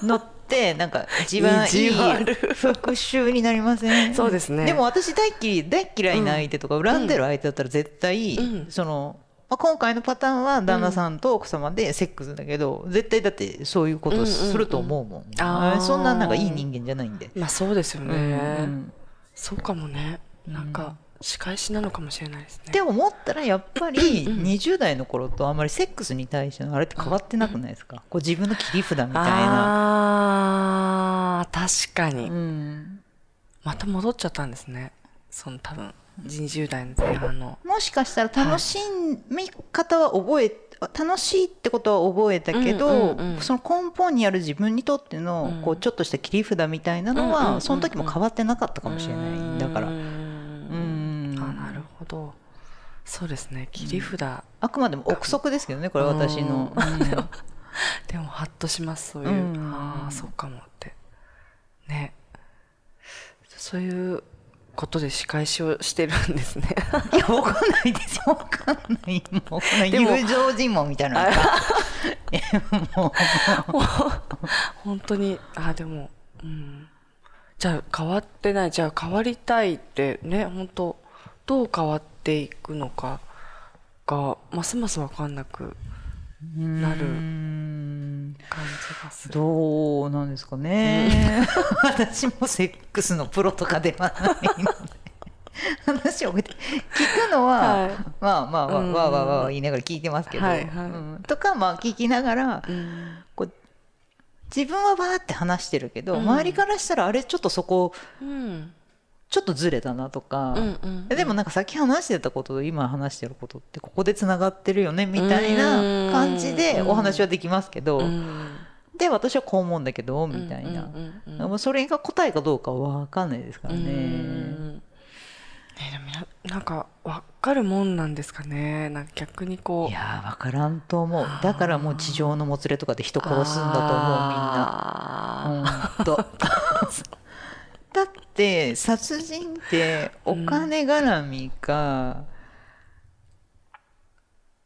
いうのってなんか一番いい復讐になりません？そうですね。でも私大嫌い大嫌いな相手とか恨んでる相手だったら絶対、うん。その、まあ、今回のパターンは旦那さんと奥様でセックスだけど、絶対だってそういうことすると思うもん,、あー。そんななんかいい人間じゃないんで、ーまあそうですよね、うんそうかもね。なんか仕返しなのかもしれないですね。って思ったらやっぱり20代の頃とあんまりセックスに対してのあれって変わってなくないですか？こう自分の切り札みたいな。あー確かに、うん。また戻っちゃったんですね。その多分20代の前半の。もしかしたら楽しみ方は覚え、楽しいってことは覚えたけど、うんうんうんその根本にある自分にとってのうん。こうちょっとした切り札みたいなのうんうんうんうん。はその時も変わってなかったかもしれない。だからほど。そうですね。切り札、あくまでも憶測ですけどねこれ私の、うん。うん。でもハッとしますそういう、うん。ああそうかもって。ね。そういうことで仕返しをしてるんですね。いやわかんないです。よわかんない。もう友情尋問みたいな。もう。本当に。あでもうん。じゃあ変わってない。じゃあ変わりたいってね本当どう変わっていくのかがますます分かんなくなるうん。感じがする。どうなんですかね。私もセックスのプロとかではないので。話を聞くのは、はい。まあまあまあうん。わーわーわーわー言いながら聞いてますけど、はいはい。うん。とかまあ聞きながらうん。こう自分はバーって話してるけど、うん。周りからしたらあれちょっとそこうんちょっとずれたなとか、うんうんでもなんかさっき話してたことと今話してることってここでつながってるよねみたいな感じでお話はできますけど、うん。で私はこう思うんだけどみたいな、うんうんそれが答えかどうかは分かんないですからね。うん。えでもやなんか分かるもんなんですかね。なんか逆にこう。いやー分からんと思う。だからもう地上のもつれとかで人殺すんだと思うみんな だって殺人ってお金絡みか、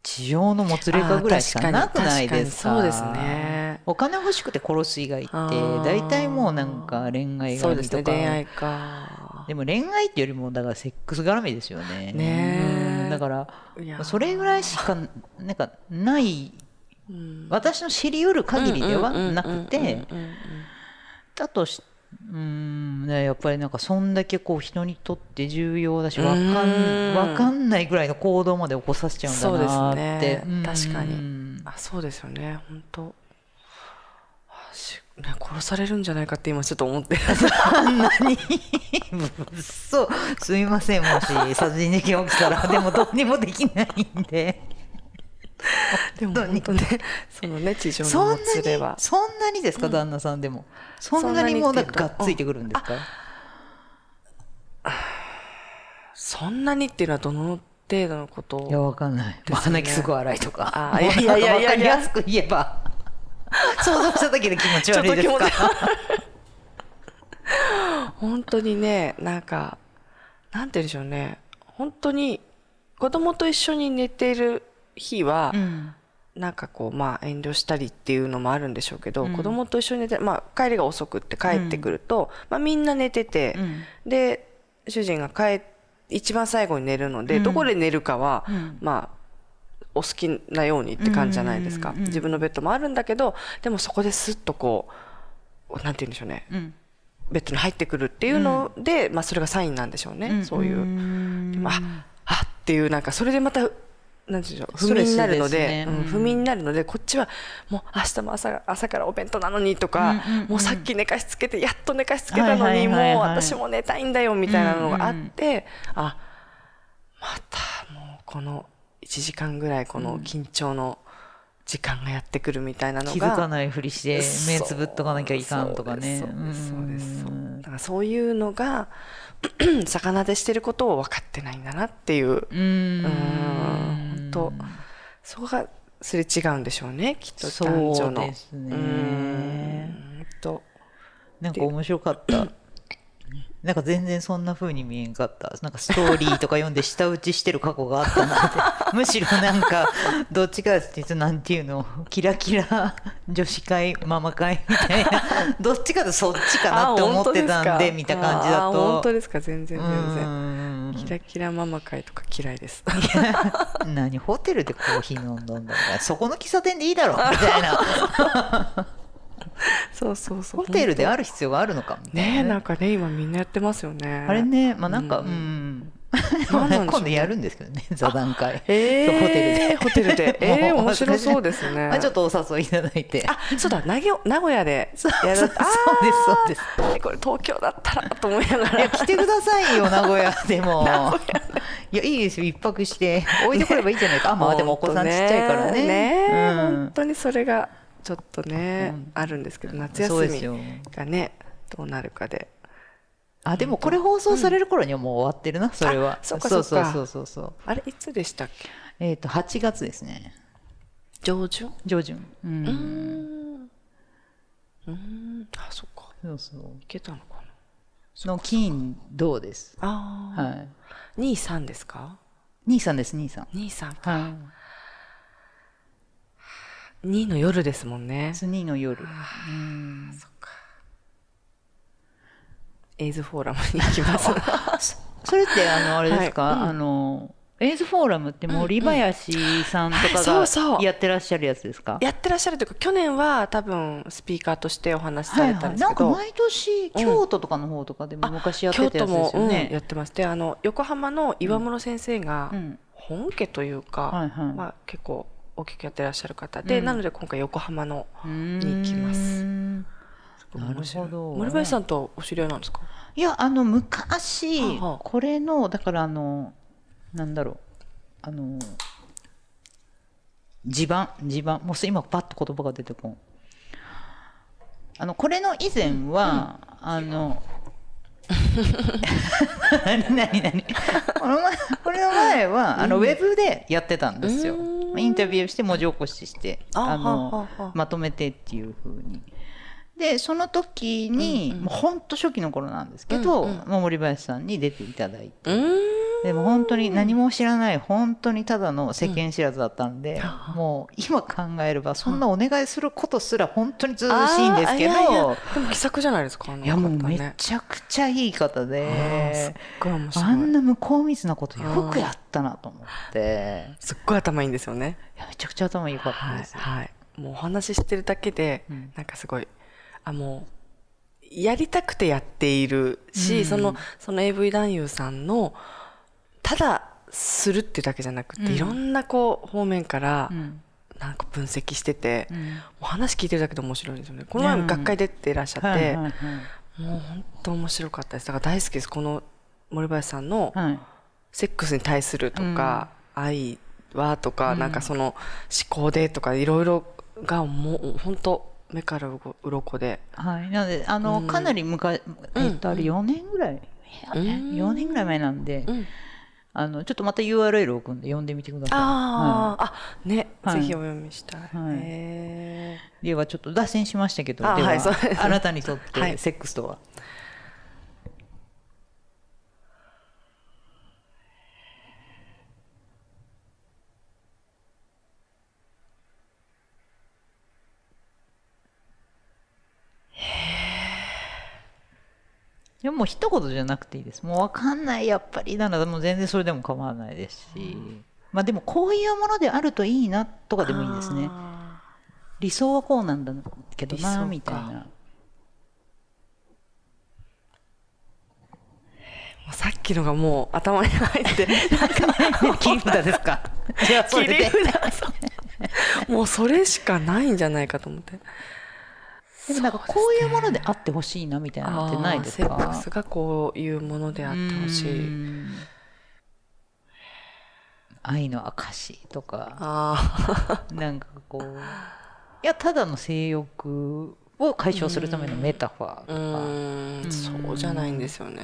地上のもつれかぐらいしかなくないですか？そうですね。お金欲しくて殺す以外って大体もうなんか恋愛ーそうです絡みとかね恋愛か。でも恋愛っていうよりもだからセックス絡みですよね。ねだからそれぐらいしかなんかないうん。私の知りうる限りではなくてだとしうん。ねやっぱりなんかそんだけこう人にとって重要だしわかんうんわかんないぐらいの行動まで起こさせちゃうんだなって。そうですね。確かに。うんあそうですよね。本当。ね殺されるんじゃないかって今ちょっと思って。何 そうすみません。もし殺人事件起きたらでもどうにもできないんで。でも本当ねそのね地上のもつれは。にそんなにですか、旦那さんでも。そんなにもうなんかがっついてくるんですか、そんなにっていうのはどの程度のこと？をいやわかんない、ね。鼻息すごい荒いとか。あーいやいやいやいや。わかりやすく言えば。想像しただけで気持ち悪いですか？本当にねなんかなんて言うんでしょうね。本当に子供と一緒に寝ている日は、うんなんかこうまあ遠慮したりっていうのもあるんでしょうけど、うん。子供と一緒に寝て、まあ、帰りが遅くって帰ってくると、まあ、みんな寝てて、うん。で主人が帰一番最後に寝るので、うん。どこで寝るかは、うん。まあお好きなようにって感じじゃないですか、うんうんうん自分のベッドもあるんだけどでもそこですっとこうなんて言うんでしょうね。うん。ベッドに入ってくるっていうので、まあ、それがサインなんでしょうね、そういう。ああっていうなんかそれでまたなんでしょう不眠になるのでねうん。うん不眠になるのでこっちはもう明日も朝朝からお弁当なのにとか、うんうんうん。もうさっき寝かしつけてやっと寝かしつけたのはいに、もう私も寝たいんだよみたいなのがあって、あまたもうこの1時間ぐらいこの緊張の時間がやってくるみたいなのが、気づかないふりして目つぶっとかなきゃいかんとかね。そうですそうだからそういうのが 魚でしてることを分かってないんだなっていう。うーん本当そこがすれ違うんでしょうねきっとそう男女の。ですね。うんと。なんか面白かった。なんか全然そんな風に見えんかった。なんかストーリーとか読んで舌打ちしてる過去があったなって。むしろなんか、どっちかっていうと、なんていうの、キラキラ女子会、ママ会みたいな、どっちかとそっちかなって思ってたんで、見た感じだあと。本当ですか？全然全然。然キラキラママ会とか嫌いです。何？ホテルでコーヒー飲んだんだよそこの喫茶店でいいだろみたいな そうそうそう。ホテルであるる必要があるのかみたいね。えななんかね今みんなやってますよね。あれねまあなんかううん。うね。今度やるんですけどね座談会。えー、ホテルで。ホテルで。えー、面白そうですね。あちょっとお誘いいただいて。あそうだ名古名古屋でやる。そうですそうですこれ東京だったらと思いながら。いや来てくださいよ名古屋でも。いやいいですよ一泊して。置いてこればいいじゃないか、あまあでもお子さんちっちゃいからね。ねえうん。本当にそれがちょっとね、うん。あるんですけど夏休みがねどうなるかで。あでもこれ放送される頃にはもう終わってるなそれは、あそうかそうそうかそうそうそう。あれいつでしたっけ？えっ、と8月ですね。上旬？上旬。ううんーん。うーん。あそっか。そうそう。いけたのかの金銅です。なああ、はい。兄さんですか？兄さんです兄さん。兄さんはい2の夜ですもんね。次の夜。うん。そっか。エイズフォーラムに行きます。それってあのあれですか、はい。うん。あのエイズフォーラムって森林さんとかはいそうそがう。やってらっしゃるやつですか、やってらっしゃるというか去年は多分スピーカーとしてお話しさはいはい、れたんですけど、なんか毎年京都とかの方とかでも昔やってたやつで京都も、うん、すよねや。ってますであの横浜の岩室先生がうん。本家というか、はいはい。まあ、結構大きくやってらっしゃる方。で、うん。なので今回横浜のに行きます。なるほど。森林さんとお知り合いなんですか？いやあの昔はあはあ。これのだからあのなんだろう。あの地盤地盤。もう今パッと言葉が出てこん。あのこれの以前は、あの何何何？この前これの前は、あのウェブでやってたんですよ。うん。インタビューして文字起こししてああのまとめてっていう風にでその時に、もうほんと初期の頃なんですけど、うんうん。もう森林さんに出ていただいて、でも本当に何も知らない本当にただの世間知らずだったんで、もう今考えればそんなお願いすることすら本当にずうしいんですけど、いやいや。でも気さくじゃないですかあのいやもうめちゃくちゃいい方で、あんな向こう水なことよくやったなと思って、すっごい頭いいんですよね。いやめちゃくちゃ頭いい方はいです。はい。もうお話ししてるだけで、うん。なんかすごいあもうやりたくてやっているし、うん。そのその AV 男優さんのただするっていうだけじゃなくて、うん。いろんなこう方面からうん。なんか分析してて、うん。お話聞いてるだけで面白いんですよね。この前も学会出ていらっしゃって、もう本当面白かったです。だから大好きです。この森林さんのはい。セックスに対するとか、愛はとか、うん。なんかその思考でとかいろいろがもう本当目からうろ鱗で。はい、なのであの、うん。かなり昔、えっと、あれ4年ぐらい、うん。4年ぐらい前なんで、うん。あのちょっとまた URL を送るんで読んでみてください。ああ、あね、はい。ぜひお読みしたい、はい。ではちょっと脱線しましたけど、あでは、はいあなたにとって はい。セックスとは、でももう一言じゃなくていいです。もう分かんない、やっぱりなら、もう全然それでも構わないですし、まあでもこういうものであるといいなとかーでもいいですね。あ理想はこうなんだけどな、みたいな。ーもうさっきのがもう頭に入って 切り札ですか？切り札もうそれしかないんじゃないかと思ってでもなんかこういうものであってほしいなみたいなのってないですか？あーセックスがこういうものであってほしういん。愛の証とか、あなんかこう、いや、ただの性欲を解消するためのメタファーとか。そうじゃないんですよね。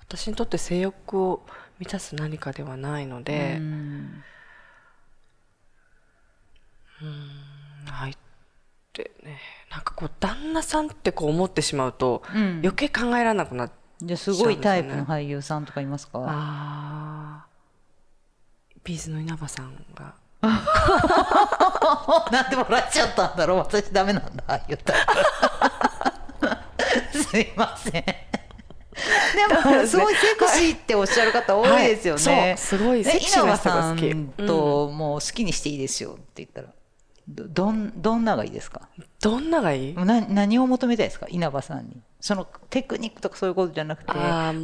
私にとって性欲を満たす何かではないので。うん。愛ってねなんかこう旦那さんってこう思ってしまうとうん。余計考えられなくなっじゃあすごいタイプの俳優さんとかいますか？あービーズの稲葉さんが。なんで笑っちゃったんだろう。私ダメなんだ言ったら。すいません。でも すごいセクシーっておっしゃる方多いですよね、はいそうすごいでセクシーな人が好き。稲葉さんともう好きにしていいですよって言ったらどどんどんながいいですか？どんながいい？な何を求めたいですか？稲葉さんに。そのテクニックとかそういうことじゃなくて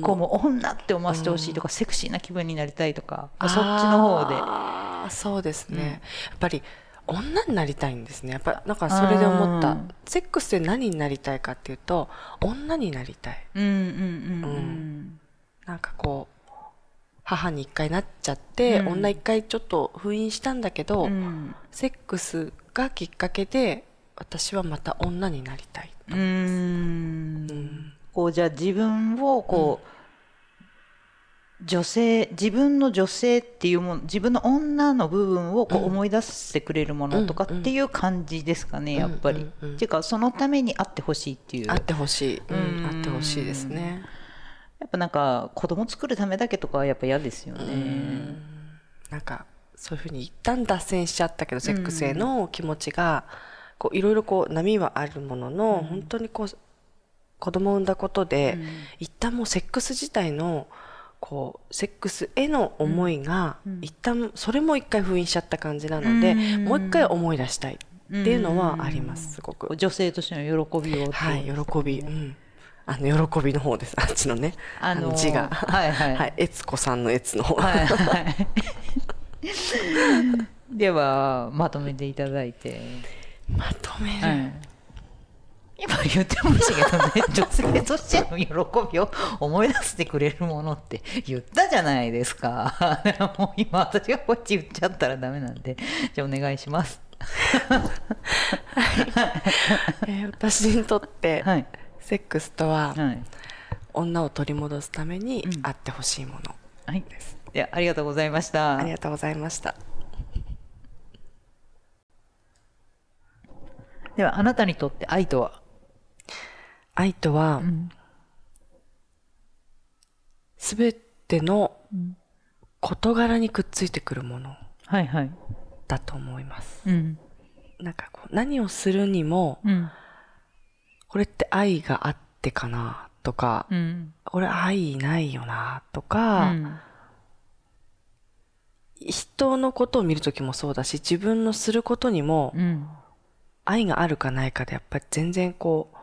こうもう女って思わせてほしいとか、セクシーな気分になりたいとかそっちの方で。あーそうですね、やっぱり女になりたいんですね。やっぱなんかそれで思った。うんセックスで何になりたいかっていうと女になりたい。うんうんうんううん。なんかこう母に一回なっちゃって、うん。女一回ちょっと封印したんだけど、うん。セックスがきっかけで私はまた女になりたい、うーんうん。こうじゃあ自分をこう、女性自分の女性っていうもの自分の女の部分をこううん。思い出してくれるものとかっていう感じですかね、やっぱり。うんうんうん。っていうかそのためにあってほしいっていう。あってほしい、うんうんあってほしいですねやっぱなんか子供作るためだけとかはやっぱ嫌ですよね。うん。なんかそういうふうに一旦脱線しちゃったけどセックスへの気持ちがこういろいろこう波はあるものの、本当にこう子供を産んだことで、うん。一旦もうセックス自体のこうセックスへの思いが、うん。一旦それも一回封印しちゃった感じなので、うん。もう一回思い出したいっていうのはありますすごく。女性としての喜びをはい喜び、うん、あの喜びの方です。あっちのね。あのー字が。はいはい。はい。悦子さんの悦の方、はいはい。ではまとめていただいて、まとめる、はい。今言ってましたけどね。女性としての喜びを思い出してくれるものって言ったじゃないですか。もう今私がこっち言っちゃったらダメなんで。じゃあお願いします。えー私にとって、はいセックスとは、はい、女を取り戻すためにうん。あってほしいもの、はい、ではありがとうございました。ありがとうございました。ではあなたにとって愛とは、愛とは、ん。すべての事柄にくっついてくるものはいはい。だと思います。うん。なんかこう何をするにもうんこれって愛があってかなとか、うん。これ愛ないよなとうか、ん。人のことを見るときもそうだし自分のすることにもうん愛があるかないかでやっぱり全然こう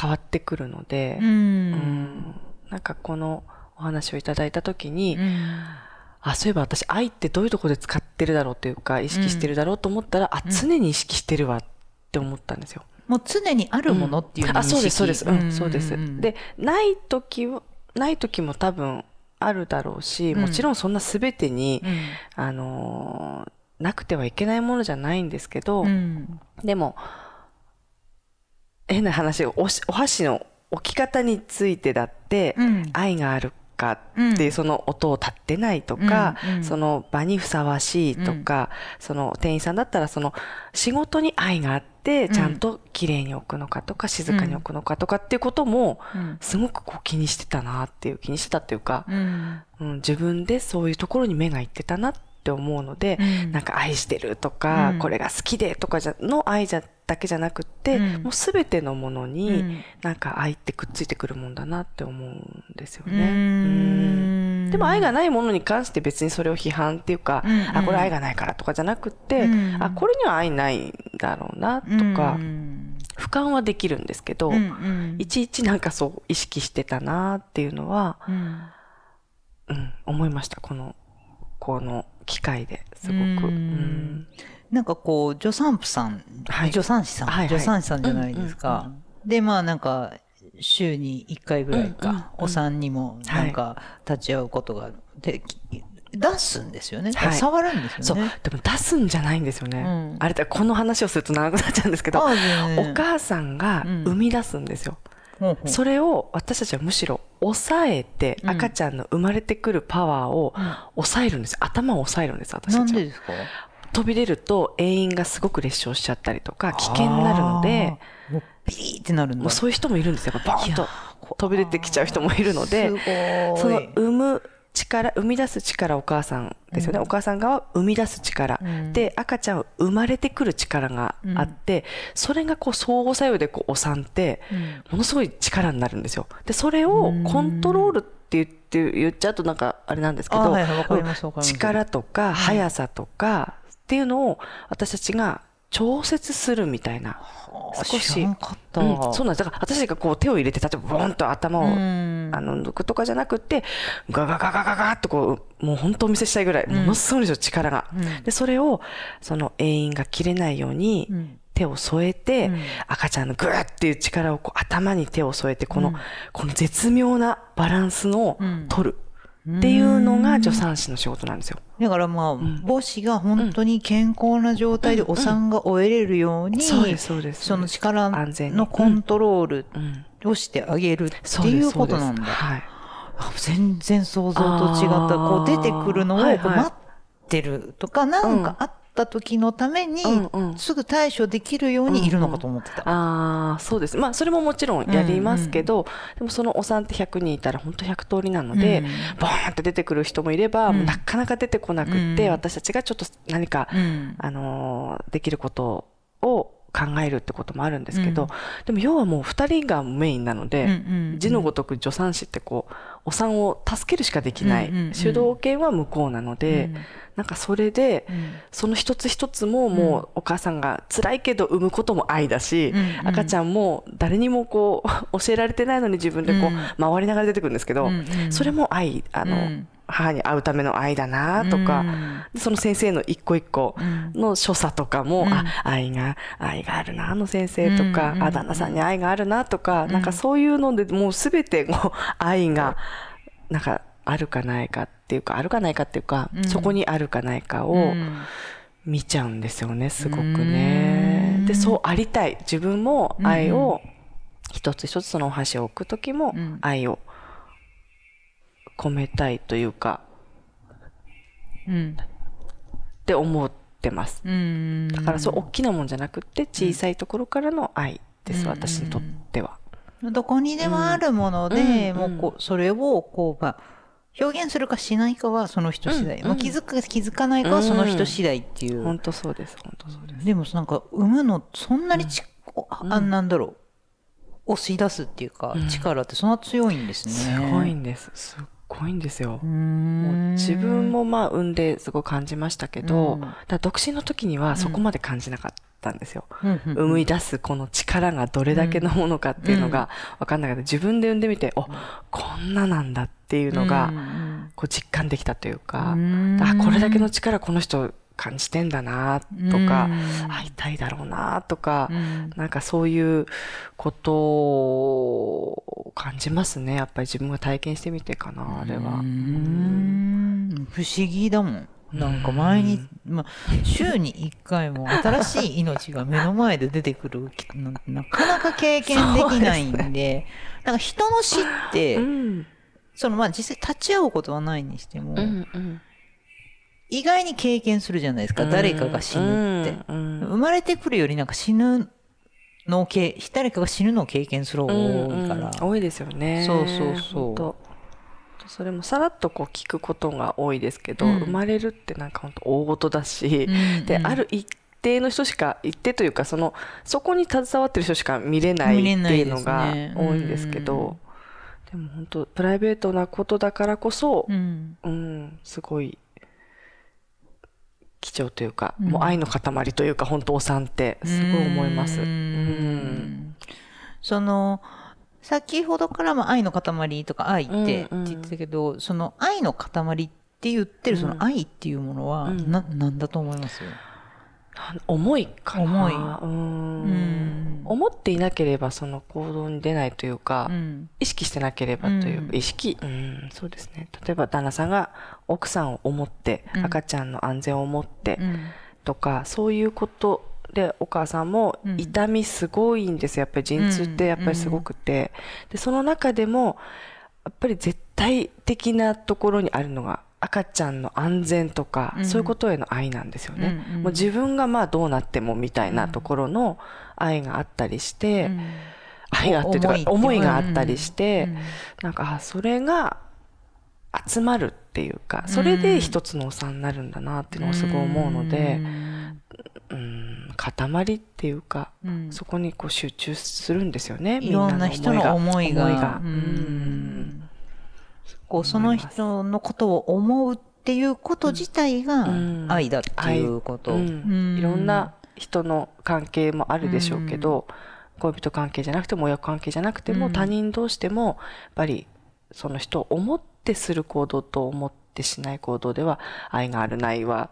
変わってくるので、ううん。んなんかこのお話をいただいたときに、うん。あそういえば私愛ってどういうところで使ってるだろうというか意識してるだろうと思ったら、あ常に意識してるわって思ったんですよ。もう常にあるものっていうあそうですそうです、うんそうです。ん。でない時はない時も多分あるだろうし、うん。もちろんそんな全てに、うん。あのーなくてはいけないものじゃないんですけど、うん。でも変な話おしお箸の置き方についてだって、うん。愛があるかっていう、うん。その音を立ってないとか、うんうん。その場にふさわしいとか、その店員さんだったらその仕事に愛があってん。ちゃんと綺麗に置くのかとか静かに置くのかとかっていうこともうん。すごくこう気にしてたなっていう気にしてたっていうか、うん。うん、自分でそういうところに目がいってたなって思うので、うん。なんか愛してるとか、うん。これが好きでとかじゃの愛じゃだけじゃなくって、うん。もうすべてのものに、うん。なんか愛ってくっついてくるもんだなって思うんですようね。んでも愛がないものに関して別にそれを批判っていうか、うんうん。あ、これ愛がないからとかじゃなくって、うん。あ、これには愛ないんだろうなとか、うん。俯瞰はできるんですけど、うんうん。いちいちなんかそう意識してたなっていうのは、うん。うん、思いました。この、この機会ですごく。うん。うん。なんかこう助産婦さん、はい。助産師さん、はいはい。助産師さんじゃないですか、うんうん。でまあなんか週に1回ぐらいか、うんうんうん。お産にもなんか立ち会うことができ出すんですよね、はい。触るんですそう。よね。でも出すんじゃないんですよね。うん。あれだ、この話をすると長くなっちゃうんですけど、お母さんが生み出すんですよ。ほうほう。それを私たちはむしろ抑えて、うん。赤ちゃんの生まれてくるパワーを抑えるんですよ。頭を抑えるんです、私たちは。なんでですか？飛び出ると、永遠がすごく劣勝しちゃったりとか、危険になるので、あーもうピーってなるんだ。そういう人もいるんですよ。バーンと。飛び出てきちゃう人もいるので、その生む力、生み出す力、お母さんですよね。お母さん側は生み出す力。うん。で、赤ちゃんは生まれてくる力があって、それがこう相互作用でこうお産って、うん。ものすごい力になるんですよ。で、それをコントロールって言って、言っちゃうとなんかあれなんですけど、力とか速さとかっていうのを私たちが調節するみたいな。あ少し。うんそうなんです。だから私がこう手を入れて、例えばボーンと頭を、うん。あの、抜くとかじゃなくて、ガガガガガガッとこう、もう本当お見せしたいぐらい、ものすごいんですよ、力が。うん。で、それを、その永遠が切れないように、うん。手を添えて、うん。赤ちゃんのグーっていう力をこう頭に手を添えて、この、うん。この絶妙なバランスのうん。取るっていうのが助産師の仕事なんですよ。だからまあ、母子が本当に健康な状態でお産が終えれるように、そうです、そうです。その力安全にのコントロールうん。をしてあげるっていうことなんだ。はい。あ全然想像と違った。こう出てくるのを待ってるとか、なんかあった時のためにうんうん。すぐ対処できるようにいるのかと思ってた。ああ、そうです。まあ、それももちろんやりますけど、でもそのお産って100人いたら本当100通りなので、うん。ボーンって出てくる人もいれば、うん。なかなか出てこなくって、うん。私たちがちょっと何か、うん。あのーできることを考えるってこともあるんですけど、うん、でも要はもう2人がメインなので、うんうんうん、字のごとく助産師ってこうお産を助けるしかできない、うんうんうん、主導権は向こうなので、うん、なんかそれで、うん、その一つ一つももうお母さんが辛いけど産むことも愛だし、うんうん、赤ちゃんも誰にもこう教えられてないのに自分でこう回りながら出てくるんですけど、うんうん、それも愛あの、母に会うための愛だなとか、うん、その先生の一個一個の所作とかも、うん、あ愛が愛があるなあの先生とか、うん、あ旦那さんに愛があるなとか、うん、なんかそういうのでもう全てもう 愛がなんかあるかないかっていうかあるかないかっていうか、そこにあるかないかを見ちゃうんですよねすごくね。でそうありたい。自分も愛を一つ一つそのお箸を置く時も愛を、込めたいというか、うん、って思ってます。だからそう大きなもんじゃなくて小さいところからの愛です、私にとっては。どこにでもあるもので、もうこうそれをこう、まあ、表現するかしないかはその人次第、うん、まあ、気づく気づかないかはその人次第っていう、本当そうです本当そうです。でもなんか産むのそんなにち、うん、あなんだろう。押し出すっていうか、力ってそんな強いんですね。すごいんです。すごいんですよ。もう自分もまあ産んですごい感じましたけど、だ独身の時にはそこまで感じなかったんですよ。生み出すこの力がどれだけのものかっていうのが分かんなかった。自分で産んでみて、おこんななんだっていうのが、こう実感できたというか、あ、これだけの力この人感じてんだなとか、会いたいだろうなとか、なんかそういうことを感じますね。やっぱり自分が体験してみてかな、あれは。不思議だもん。なんか前に、まあ、週に1回も新しい命が目の前で出てくるなかなか経験できないんで、でなんか人の死って、うん、そのまあ実際立ち会うことはないにしても、うんうん意外に経験するじゃないですか。誰かが死ぬって。生まれてくるよりなんか死ぬのをけ、誰かが死ぬのを経験する方が多いから。多いですよね。そうそうそう。それもさらっとこう聞くことが多いですけど、生まれるってなんか本当大事だし、で、ある一定の人しか、一定というか、その、そこに携わってる人しか見れないっていうのが多いんですけど、でも本当プライベートなことだからこそ、うん、うん、すごい貴重というか、うん、もう愛の塊というか本当お産ってすごい思います。その先ほどからも愛の塊とか愛って言ってたけど、うんうん、その愛の塊って言ってるその愛っていうものは、うん、ななんだと思います？重いかな。重い。うん。思っていなければその行動に出ないというか、うん、意識してなければという、うん、意識。うん。そうですね。例えば旦那さんが奥さんを思って、うん、赤ちゃんの安全を思って、とかそういうことでお母さんも痛みすごいんですやっぱり陣痛ってやっぱりすごくて、でその中でもやっぱり絶対的なところにあるのが赤ちゃんの安全とか、うん、そういうことへの愛なんですよね、うんうん、もう自分がまあどうなってもみたいなところの愛があったりして、うん、愛があってとか思いがあったりして、うん、なんかそれが集まるっていうかそれで一つのお産になるんだなっていうのをすごい思うので、うん、塊っていうか、そこにこう集中するんですよねいろんな人の思いが。思いが。うんこうその人のことを思うっていうこと自体が愛だっていうこと。いろんな人の関係もあるでしょうけど、恋人関係じゃなくても親子関係じゃなくても、他人同士でもやっぱりその人を思ってする行動と思ってしない行動では愛があるないは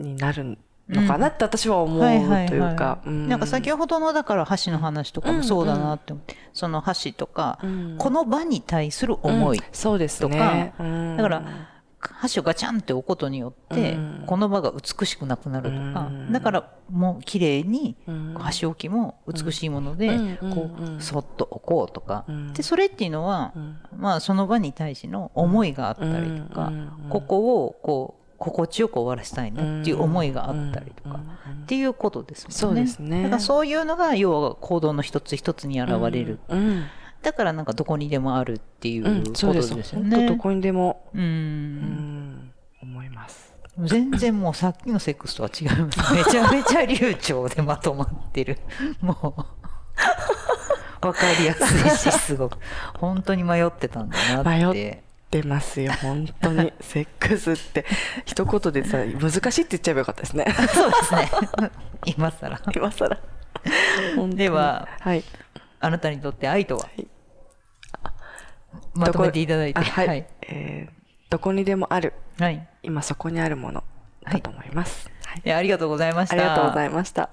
になるのかなって私は思うというか。なんか先ほどのだから箸の話とかもそうだなって思って、う。んうん、その箸とか、うん、この場に対する思いとか、そうですね、だから箸をガチャンって置くことによって、この場が美しくなくなるとか、だからもう綺麗に箸置きも美しいもので、こうそっと置こうとか、でそれっていうのは、まあその場に対しての思いがあったりとか、ここをこう心地よく終わらせたいなっていう思いがあったりとか、っていうことですもんね。そうですね。だからそういうのが要は行動の一つ一つに現れる。うんうん、だからなんかどこにでもあるっていうことですよね。うん、どこにでも、うん、思います。全然もうさっきのセックスとは違います。めちゃめちゃ流暢でまとまってる。もう、わかりやすいし、すごく。本当に迷ってたんだなっ。迷ってますよ、本当に。セックスって、一言でさ、難しいって言っちゃえばよかったですね。そうですね。今更。今更。でははい。あなたにとって愛とは、いまとめていただいて。あはい、はい。えーどこにでもある、はい。今そこにあるものだと思います。はいいやありがとうございました。ありがとうございました。